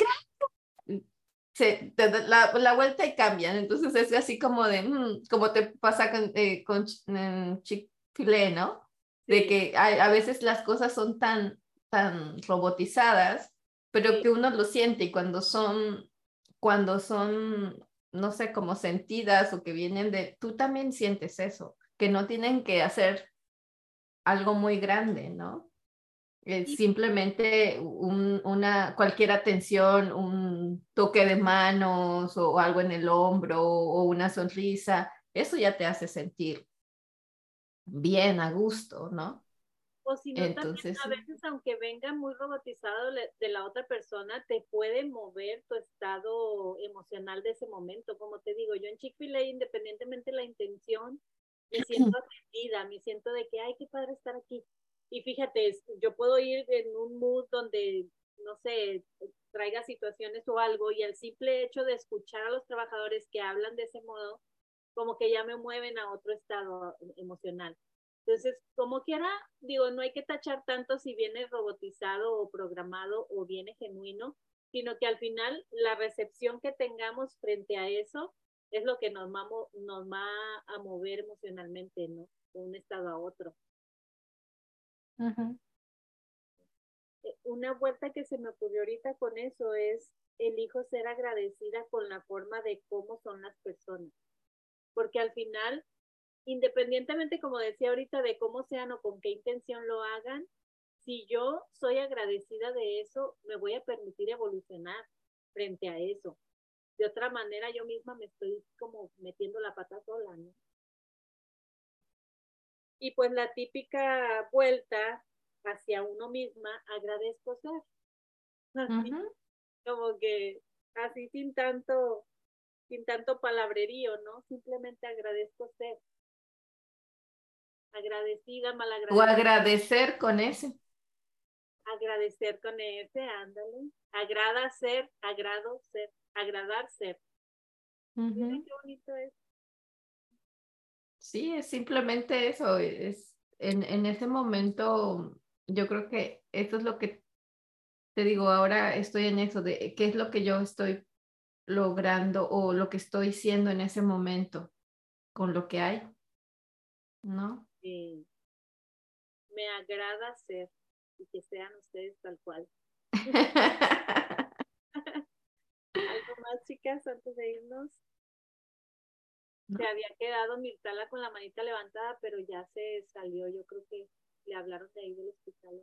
Se, te la, la, vuelta y cambian. Entonces es así como de, mm, como te pasa con, eh, con Chick-fil-A, ¿no? De que a, veces las cosas son tan, tan robotizadas, pero que uno lo siente y cuando son, cuando son, no sé, como sentidas o que vienen de, tú también sientes eso, que no tienen que hacer algo muy grande, ¿no? Es simplemente una, cualquier atención, un toque de manos o algo en el hombro o una sonrisa, eso ya te hace sentir bien, a gusto, ¿no? O si no, Entonces, a veces aunque venga muy robotizado de la otra persona, te puede mover tu estado emocional de ese momento. Como te digo, yo en Chick-fil-A, independientemente de la intención, me siento atendida, me siento de que, ay, qué padre estar aquí. Y fíjate, yo puedo ir en un mood donde, no sé, traiga situaciones o algo, y el simple hecho de escuchar a los trabajadores que hablan de ese modo, como que ya me mueven a otro estado emocional. Entonces, como quiera, digo, no hay que tachar tanto si viene robotizado o programado o viene genuino, sino que al final la recepción que tengamos frente a eso es lo que nos va, nos va a mover emocionalmente, ¿no? De un estado a otro. Eh, una vuelta que se me ocurrió ahorita con eso es elijo ser agradecida con la forma de cómo son las personas porque al final, independientemente, como decía ahorita, de cómo sean o con qué intención lo hagan, si yo soy agradecida de eso, me voy a permitir evolucionar frente a eso. De otra manera, yo misma me estoy como metiendo la pata sola, ¿no? Y pues la típica vuelta hacia uno misma, agradezco ser. Como que así sin tanto sin tanto palabrerío, ¿no? Simplemente agradezco ser. Agradecida, malagradecida. O agradecer con ese. Agradecer con ese, ándale. Agrada ser, agrado ser, agradar ser. qué bonito es. Sí, es simplemente eso. Es, en, en ese momento, yo creo que eso es lo que te digo, ahora estoy en eso de qué es lo que yo estoy logrando o lo que estoy siendo en ese momento con lo que hay, ¿no? Sí. Me agrada ser y que sean ustedes tal cual. ¿Algo más, chicas, antes de irnos? Se había quedado Mirtala con la manita levantada, pero ya se salió. Yo creo que le hablaron de ahí del hospital.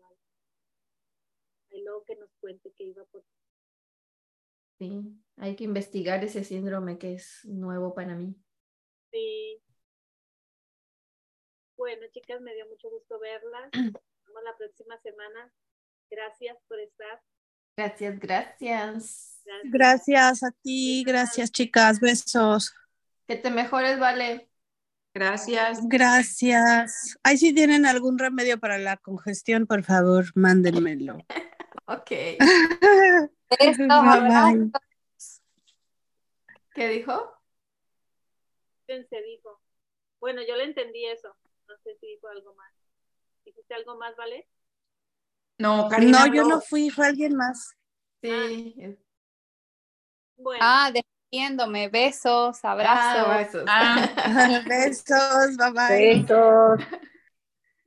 Ahí luego que nos cuente que iba por Sí, hay que investigar ese síndrome que es nuevo para mí. Sí. Bueno, chicas, me dio mucho gusto verlas. Nos vemos la próxima semana. Gracias por estar. Gracias, gracias. Gracias, a ti, gracias chicas, besos. Que te mejores, vale. Gracias. Gracias. Ahí si tienen algún remedio para la congestión, por favor, mándenmelo. ok. Esto, ¿Qué dijo? Se dijo. Bueno, yo le entendí eso. No sé si dijo algo más. ¿Dijiste algo más, vale? No, Karina. No, yo no fui, fue alguien más. Sí. Ah, bueno. ah despidiéndome. Besos, abrazos. Ah, besos. Ah. besos, bye bye. Besos.